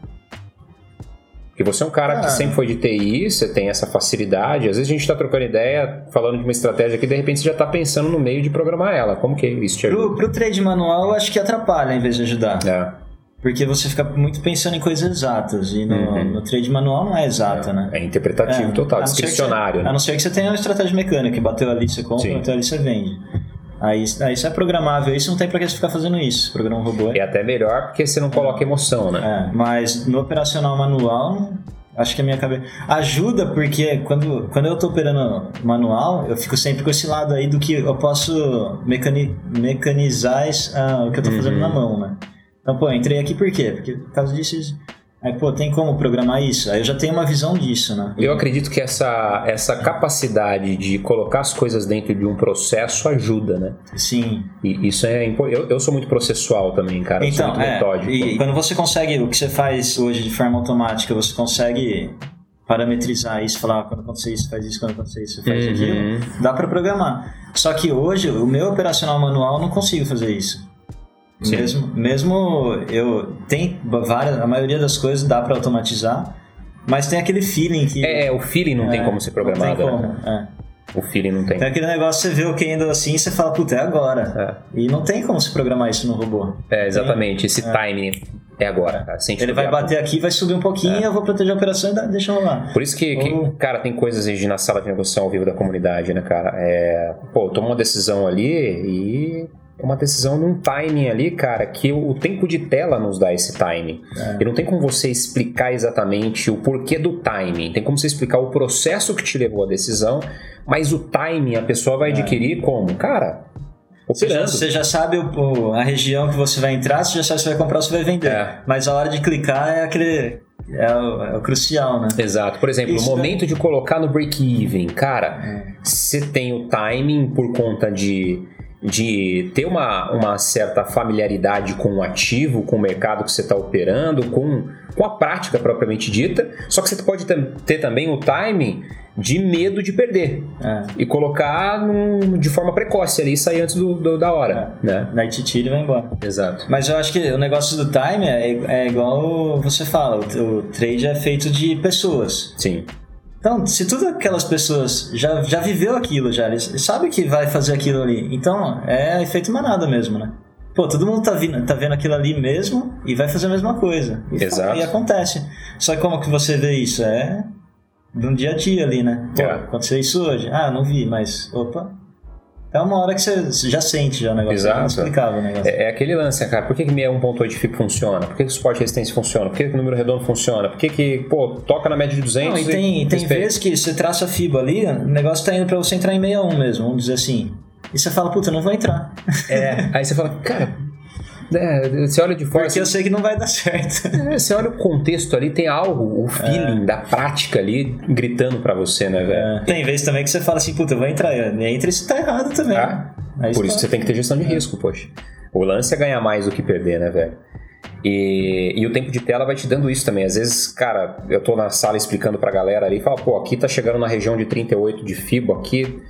Porque você é um cara Ah. que sempre foi de TI, você tem essa facilidade. Às vezes a gente tá trocando ideia, falando de uma estratégia que de repente você já tá pensando no meio de programar ela. Como que isso te ajuda? pro trade manual, eu acho que atrapalha em vez de ajudar. É, Porque você fica muito pensando em coisas exatas. E no, Uhum. no trade manual não é exata, né? é interpretativo É, total, discricionário. você- né? A não ser que você tenha uma estratégia mecânica, que bateu ali você compra, Sim. bateu ali você vende. Aí, aí isso é programável, isso não tem pra que você ficar fazendo isso. Programa um robô É até melhor porque você não coloca emoção, né? É, mas no operacional manual, acho que a minha cabeça. Ajuda porque quando, quando eu tô operando manual, eu fico sempre com esse lado aí do que eu posso mecani mecanizar ah, o que eu tô fazendo Uhum. na mão, né? Então, pô, eu entrei aqui por quê? Porque por causa disso. Aí, pô, tem como programar isso? Aí eu já tenho uma visão disso, né? Eu acredito que essa, essa capacidade de colocar as coisas dentro de um processo ajuda, né? Sim. E isso é. Eu, eu sou muito processual também, cara. Então, muito é, metódico. e quando você consegue, o que você faz hoje de forma automática, você consegue parametrizar isso, falar ah, quando acontecer isso, faz isso, quando acontecer isso, faz Uhum. aquilo, dá para programar. Só que hoje, o meu operacional manual, eu não consigo fazer isso. Sim. Mesmo, mesmo eu tem várias, a maioria das coisas dá para automatizar, mas tem aquele feeling que É, o feeling não tem é, como ser não tem programado, como, né? é. O feeling não tem. Tem aquele negócio, você vê o Kendo assim, você fala, puta, é agora. E não tem como se programar isso no robô. É, exatamente. Esse timing é agora, cara. Ele vai bater aqui, vai subir um pouquinho, eu vou proteger a operação e deixa rolar. Por isso que, que, Ou- cara, tem coisas na sala de negociação ao vivo da comunidade, né, cara? É, pô, toma uma decisão ali e é uma decisão num timing ali, cara, que o, tempo de tela nos dá esse timing. É. E não tem como você explicar exatamente o porquê do timing. Tem como você explicar o processo que te levou à decisão, mas o timing a pessoa É. vai adquirir como? Cara, Você já, você já sabe o- a região que você vai entrar, você já sabe se vai comprar ou se vai vender. É. Mas a hora de clicar é aquele. É o, é o crucial, né? Exato. Por exemplo, Isso o momento de colocar no break-even, cara, É. você tem o timing por conta de, de ter uma, uma certa familiaridade com o ativo, com o mercado que você está operando, com, com a prática propriamente dita. Só que você pode ter também o timing de medo de perder É. e colocar num- de forma precoce ali e sair antes do, do- da hora, né? Daí te tira e vai embora. Exato. Mas eu acho que o negócio do time é, é igual você fala, o, o trade é feito de pessoas. Sim. Então, se todas aquelas pessoas já, já viveu aquilo, já, eles sabem que vai fazer aquilo ali. Então, é efeito manada mesmo, né? Pô, todo mundo tá, vindo, tá vendo aquilo ali mesmo e vai fazer a mesma coisa. E, Exato. E acontece. Só que como que você vê isso? É no dia a dia ali, né? Pô, É. aconteceu isso hoje? Ah, não vi, mas opa. É uma hora que você já sente já o negócio. Exato. É inexplicável o negócio. É, é aquele lance, né, cara. Por que, que 61.8 FIP funciona? Por que, que o suporte e resistência funciona? Por que, que o número redondo funciona? Por que, que pô, toca na média de 200 Não, e tem, tem respeita? vezes que você traça a FIBA ali, o negócio tá indo pra você entrar em 61 mesmo, vamos dizer assim. E você fala, puta, eu não vou entrar. É, aí você fala, cara, é, você olha de fora, Porque eu sei que não vai dar certo. é, você olha o contexto ali, tem algo, o feeling da prática ali gritando pra você, né, velho? É. Tem vezes também que você fala assim, puta, eu vou entrar. Entra e isso tá errado também. Ah, Aí Por isso tá- você tem que ter gestão de risco, poxa. O lance é ganhar mais do que perder, né, velho? E, e o tempo de tela vai te dando isso também. Às vezes, cara, eu tô na sala explicando pra galera ali e falo, pô, aqui tá chegando na região de 38 de FIBO aqui.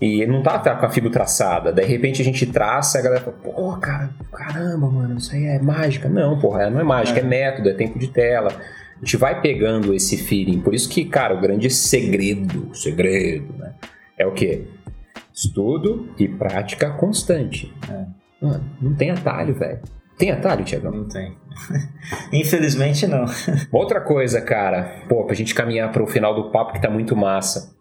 E não tá, com a fibra traçada. Daí, de repente, a gente traça e a galera fala, pô, cara, caramba, mano, isso aí é mágica. Não, porra, não é mágica, é, É. método, é tempo de tela. A gente vai pegando esse feeling. Por isso que, cara, o grande segredo, segredo, né? É o quê? Estudo e prática constante. É. Mano, não tem atalho, velho. Tem atalho, Tiagão? Não tem. Infelizmente não. Outra coisa, cara, pô, pra gente caminhar pro final do papo que tá muito massa.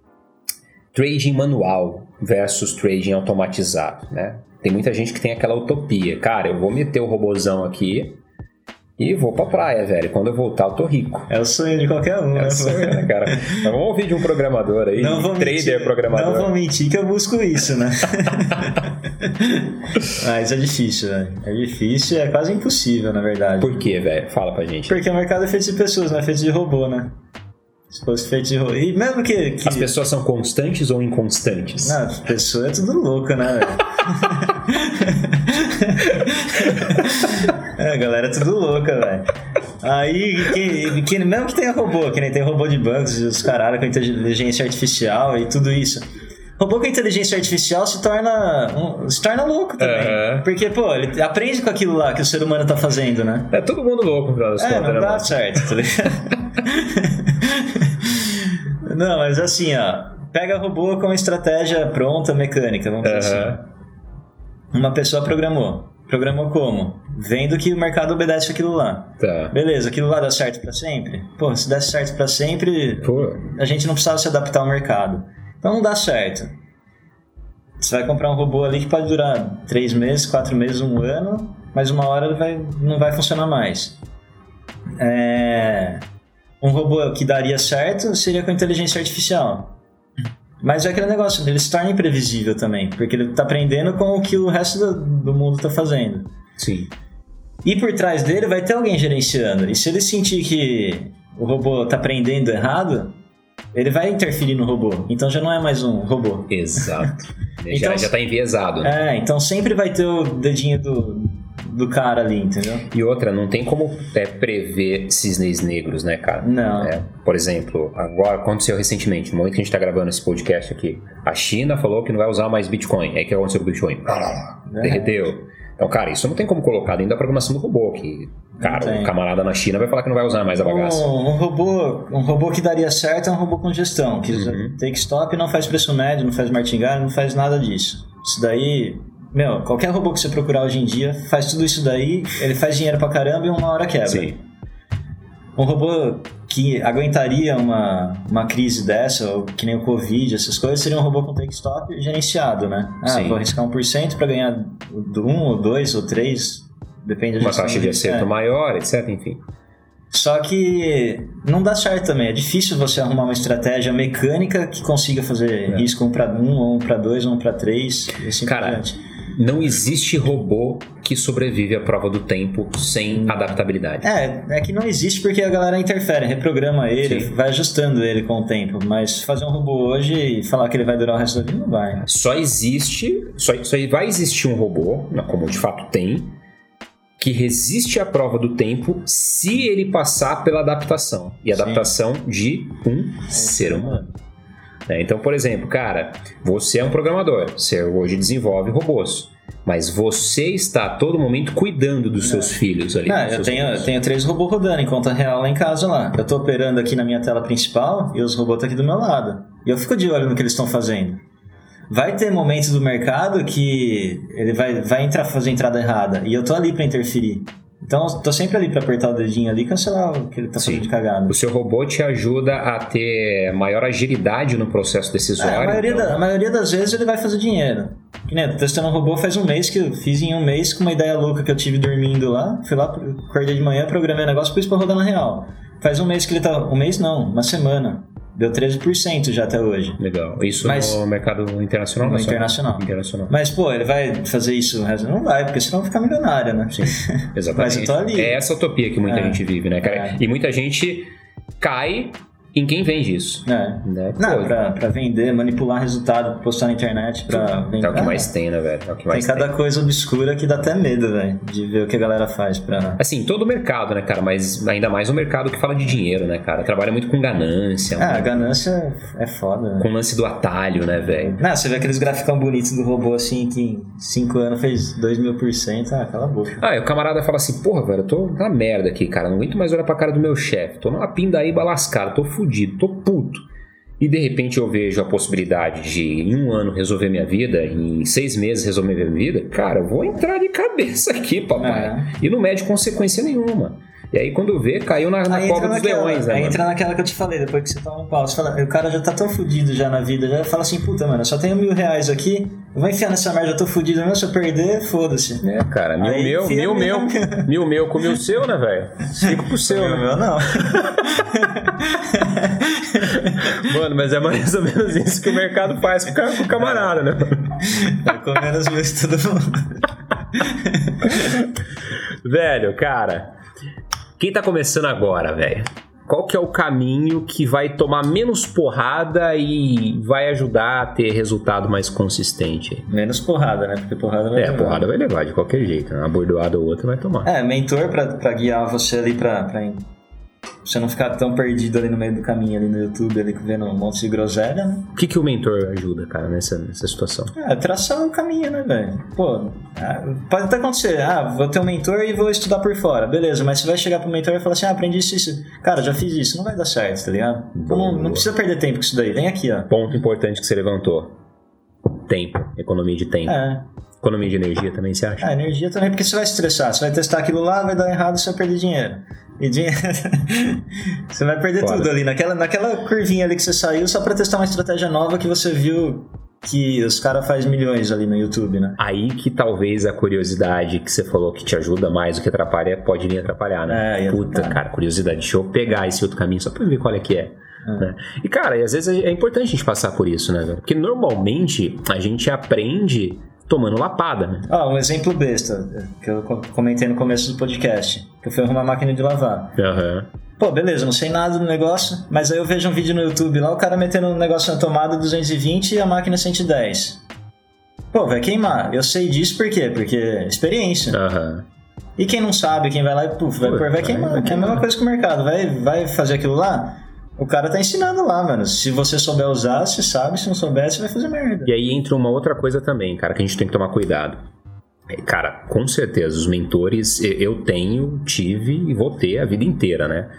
Trading manual versus trading automatizado, né? Tem muita gente que tem aquela utopia. Cara, eu vou meter o robozão aqui e vou pra praia, velho. Quando eu voltar, eu tô rico. É o sonho de qualquer um, É né? o sonho, né, cara? Mas vamos ouvir de um programador aí, Não vou trader mentir, programador. Não vou mentir que eu busco isso, né? Mas é difícil, velho. É difícil, é quase impossível, na verdade. Por quê, velho? Fala pra gente. Porque o mercado é feito de pessoas, não é feito de robô, né? Se fosse feito de robô. E mesmo que. que... As pessoas são constantes ou inconstantes? Não, as pessoas é tudo louca, né, velho? é, a galera é tudo louca, velho. Aí, que, que, mesmo que tenha robô, que nem tem robô de bancos, os caralho com inteligência artificial e tudo isso. Robô com inteligência artificial se torna, um- se torna louco também. É. Porque, pô, ele aprende com aquilo lá que o ser humano tá fazendo, né? É todo mundo louco, das É, não né, dá certo, tá ligado? não, mas assim, ó. Pega robô com estratégia pronta, mecânica, vamos dizer assim. Uma pessoa programou. Programou como? Vendo que o mercado obedece aquilo lá. Tá. Beleza, aquilo lá dá certo pra sempre? Pô, se desse certo pra sempre, Pô, a gente não precisava se adaptar ao mercado. Então não dá certo. Você vai comprar um robô ali que pode durar três meses, quatro meses, um ano, mas uma hora ele vai, não vai funcionar mais. É, Um robô que daria certo seria com inteligência artificial. Mas é aquele negócio, ele se torna imprevisível também, porque ele está aprendendo com o que o resto do, do mundo está fazendo. sim. E por trás dele vai ter alguém gerenciando. E se ele sentir que o robô tá aprendendo errado, ele vai interferir no robô. Então já não é mais um robô. Exato. já, Então- já tá enviesado, né? É, então sempre vai ter o dedinho do, do cara ali, entendeu? E outra, não tem como é, prever cisnes negros, né, cara? Não. É, por exemplo, agora aconteceu recentemente, no momento que a gente tá gravando esse podcast aqui, a China falou que não vai usar mais Bitcoin. O que aconteceu com o Bitcoin? É. Derreteu. Então, cara, isso não tem como colocar dentro da programação do robô, que, cara, o camarada na China vai falar que não vai usar mais a bagaça. Um, um robô, um robô que daria certo é um robô com gestão, que Uhum. take stop não faz preço médio, não faz martingale, não faz nada disso. Isso daí, meu, qualquer robô que você procurar hoje em dia faz tudo isso daí, ele faz dinheiro pra caramba e uma hora quebra. Sim. Um robô que aguentaria uma, uma crise dessa, ou que nem o Covid, essas coisas, seria um robô com take stop gerenciado, né? Ah, Sim. vou arriscar 1% para ganhar do 1 ou 2 ou 3, depende da Uma taxa de acerto é. maior, etc, enfim. Só que não dá certo também. É difícil você arrumar uma estratégia mecânica que consiga fazer É. risco 1 para 1, ou 1 para 2, ou 1 para 3, e assim Cara, não existe robô que sobrevive à prova do tempo sem adaptabilidade. É, é que não existe porque a galera interfere, reprograma ele, Sim. vai ajustando ele com o tempo. Mas fazer um robô hoje e falar que ele vai durar o resto da vida não vai. Só existe, só, só vai existir um robô, como de fato tem, que resiste à prova do tempo se ele passar pela adaptação. E adaptação Sim. de um é ser humano. Né? Então, por exemplo, cara, você é um programador, você hoje desenvolve robôs. Mas você está a todo momento cuidando dos seus filhos ali. Não, eu tenho, eu tenho três robôs rodando em conta real lá em casa lá. Eu estou operando aqui na minha tela principal e os robôs estão aqui do meu lado. E eu fico de olho no que eles estão fazendo. Vai ter momentos do mercado que ele vai, vai entrar, fazer entrada errada. E eu tô ali para interferir. Então, tô sempre ali para apertar o dedinho ali e cancelar o que ele tá Sim. fazendo de cagada. O seu robô te ajuda a ter maior agilidade no processo decisório. É, a, maioria então... da, a maioria das vezes ele vai fazer dinheiro. Tô testando um robô faz um mês que eu fiz em um mês com uma ideia louca que eu tive dormindo lá. Fui lá, acordei de manhã, programei o negócio, pus pra rodar na real. Faz um mês que ele tá. Um mês não, uma semana. Deu 13% já até hoje. Legal. Isso Mas, no mercado internacional? No internacional. internacional. Mas, pô, ele vai fazer isso? Não vai, porque senão vai ficar milionário, né? Sim, exatamente. Mas eu tô ali. É essa utopia que muita é. gente vive, né, cara? É. E muita gente cai em quem vende isso. É. Né? Não, pra, pra, vender, manipular resultado, postar na internet pra vender. É o que mais tem, né, velho? É o que mais tem cada tem. coisa obscura que dá até medo, velho, de ver o que a galera faz pra. Assim, todo o mercado, né, cara? Mas ainda mais o mercado que fala de dinheiro, né, cara? Trabalha muito com ganância. Ah, a ganância é foda. Né? Com o lance do atalho, né, velho? Não, você vê aqueles graficão bonitos do robô assim que em 5 anos fez 2 mil por cento. Ah, cala a boca. Ah, e o camarada fala assim, porra, velho, eu tô na merda aqui, cara. Não aguento mais olhar pra cara do meu chefe. Tô numa pindaíba lascada, tô fudido, tô puto e de repente eu vejo a possibilidade de em um ano resolver minha vida, em seis meses resolver minha vida, cara, eu vou entrar de cabeça aqui, papai. É. E não mede consequência nenhuma. E aí quando vê, caiu na, na cova dos naquela, leões, né? Aí entra naquela que eu te falei, depois que você toma um pau. Você fala, o cara já tá tão fudido já na vida, já fala assim, puta, mano, eu só tenho mil reais aqui, eu vou enfiar nessa merda, eu tô fudido mesmo, se eu perder, foda-se. É, cara, mil aí, meu, mil meu, mil meu com mil seu, né, velho? Cinco pro seu, né? meu não. mano, mas é mais ou menos isso que o mercado faz com o camarada, né? Tá comendo as vezes todo mundo. velho, cara... Quem tá começando agora, velho? Qual que é o caminho que vai tomar menos porrada e vai ajudar a ter resultado mais consistente? Menos porrada, né? Porque porrada vai É, levar. porrada vai levar de qualquer jeito. Né? Uma bordoada ou outra vai tomar. É, mentor pra, pra guiar você ali pra, pra você não ficar tão perdido ali no meio do caminho, ali no YouTube, ali vendo um monte de groselha, né? O que, que o mentor ajuda, cara, nessa, nessa situação? É, traçar o caminho, né, velho? Pô, é, pode até acontecer, ah, vou ter um mentor e vou estudar por fora, beleza, mas você vai chegar pro mentor e falar assim, ah, aprendi isso, isso. Cara, já fiz isso, não vai dar certo, tá ligado? Não, não precisa perder tempo com isso daí, vem aqui, ó. Ponto importante que você levantou. Tempo, economia de tempo. É. Economia de energia também, você acha? Ah, energia também, porque você vai estressar. Você vai testar aquilo lá, vai dar errado, você vai perder dinheiro. E dinheiro. você vai perder Foda. tudo ali. Naquela, naquela curvinha ali que você saiu só pra testar uma estratégia nova que você viu que os caras fazem milhões ali no YouTube, né? Aí que talvez a curiosidade que você falou que te ajuda mais do que atrapalha pode vir atrapalhar, né? É, Puta, cara, curiosidade. Deixa eu pegar esse outro caminho só pra ver qual é que é. é. Né? E, cara, e às vezes é importante a gente passar por isso, né? Porque normalmente a gente aprende tomando lapada, né? Ah, um exemplo besta, que eu comentei no começo do podcast, que eu fui arrumar máquina de lavar. Uhum. Pô, beleza, não sei nada do negócio, mas aí eu vejo um vídeo no YouTube lá, o cara metendo um negócio na tomada 220 e a máquina 110. Pô, vai queimar. Eu sei disso por quê? Porque é experiência. Uhum. E quem não sabe, quem vai lá e puf, vai, Pô, vai, vai, queimar. vai queimar. É a mesma coisa que o mercado. Vai, vai fazer aquilo lá? O cara tá ensinando lá, mano. Se você souber usar, você sabe. Se não souber, você vai fazer merda. E aí entra uma outra coisa também, cara, que a gente tem que tomar cuidado. É, cara, com certeza, os mentores eu tenho, tive e vou ter a vida inteira, né?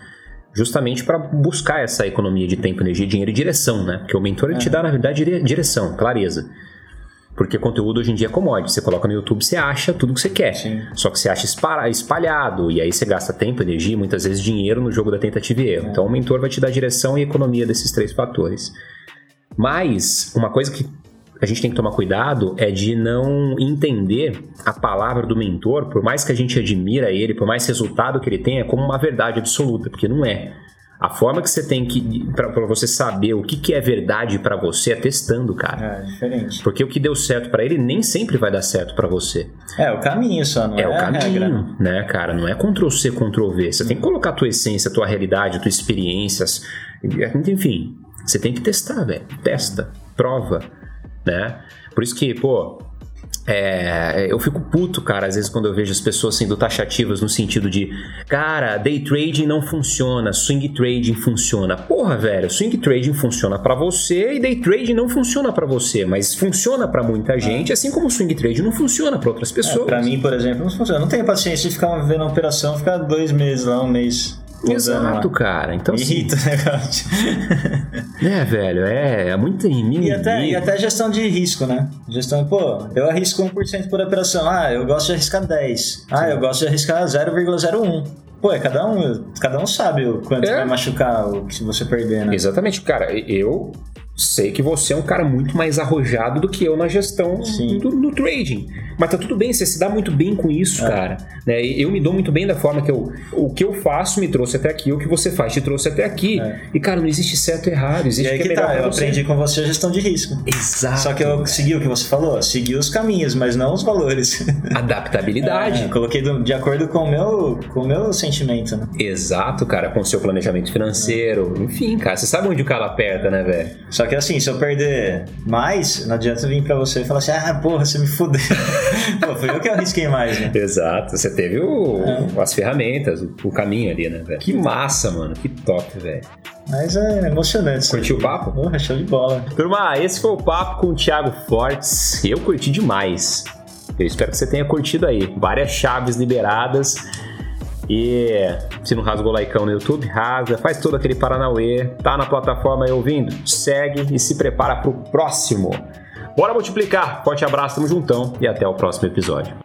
Justamente para buscar essa economia de tempo, energia, dinheiro e direção, né? Porque o mentor ele é. te dá, na verdade, direção, clareza. Porque conteúdo hoje em dia é commodity. Você coloca no YouTube, você acha tudo que você quer. Sim. Só que você acha espalhado. E aí você gasta tempo, energia, muitas vezes dinheiro no jogo da tentativa e erro. É. Então o mentor vai te dar direção e economia desses três fatores. Mas uma coisa que a gente tem que tomar cuidado é de não entender a palavra do mentor, por mais que a gente admira ele, por mais resultado que ele tenha, como uma verdade absoluta, porque não é. A forma que você tem que. para você saber o que, que é verdade para você é testando, cara. É, diferente. Porque o que deu certo para ele nem sempre vai dar certo para você. É, o caminho só, não é? É o caminho, né? né, cara? Não é Ctrl C, Ctrl V. Você tem que colocar a tua essência, a tua realidade, as tuas experiências. Enfim, você tem que testar, velho. Testa, prova, né? Por isso que, pô, é, eu fico puto, cara, às vezes quando eu vejo as pessoas sendo taxativas no sentido de, cara, day trading não funciona, swing trading funciona. Porra, velho, swing trading funciona para você e day trading não funciona para você, mas funciona para muita gente, assim como swing trading não funciona para outras pessoas. É, pra mim, por exemplo, não funciona. Eu não tenho paciência de ficar vendo uma operação, ficar dois meses lá, um mês. Exato, lá. cara. Então, assim, Irrita o negócio. é, velho, é, é muito E até, e até gestão de risco, né? Gestão, pô, eu arrisco 1% por operação. Ah, eu gosto de arriscar 10. Ah, eu gosto de arriscar 0,01. Pô, é cada um, cada um sabe o quanto É. vai machucar o que se você perder, né? Exatamente, cara. Eu sei que você é um cara muito mais arrojado do que eu na gestão do, no trading. Mas tá tudo bem, você se dá muito bem com isso, cara. Né? Eu me dou muito bem da forma que eu. O que eu faço me trouxe até aqui, o que você faz te trouxe até aqui. É. E, cara, não existe certo e errado, existe E aí que que é melhor tá, eu você. aprendi com você a gestão de risco. Exato. Só que eu segui o que você falou, segui os caminhos, mas não os valores. Adaptabilidade. É, coloquei do- de acordo com o meu, com o meu sentimento, né? Exato, cara, com o seu planejamento financeiro. Enfim, cara, você sabe onde o calo aperta, né, velho? Só que assim, se eu perder mais, não adianta eu vir pra você e falar assim, ah, porra, você me fudeu. Pô, foi eu que arrisquei mais, né? Exato, você teve o- É. as ferramentas, o, o caminho ali, né, velho? Que massa, mano, que top, velho. Mas é emocionante. Curtiu o papo? Porra, show de bola. Turma, esse foi o papo com o Thiago Fortes. Eu curti demais. Eu espero que você tenha curtido aí. Várias chaves liberadas. E se não rasgou o likeão no YouTube, rasga, faz todo aquele Paranauê, tá na plataforma aí ouvindo? Segue e se prepara pro próximo. Bora multiplicar. Forte abraço, tamo juntão e até o próximo episódio.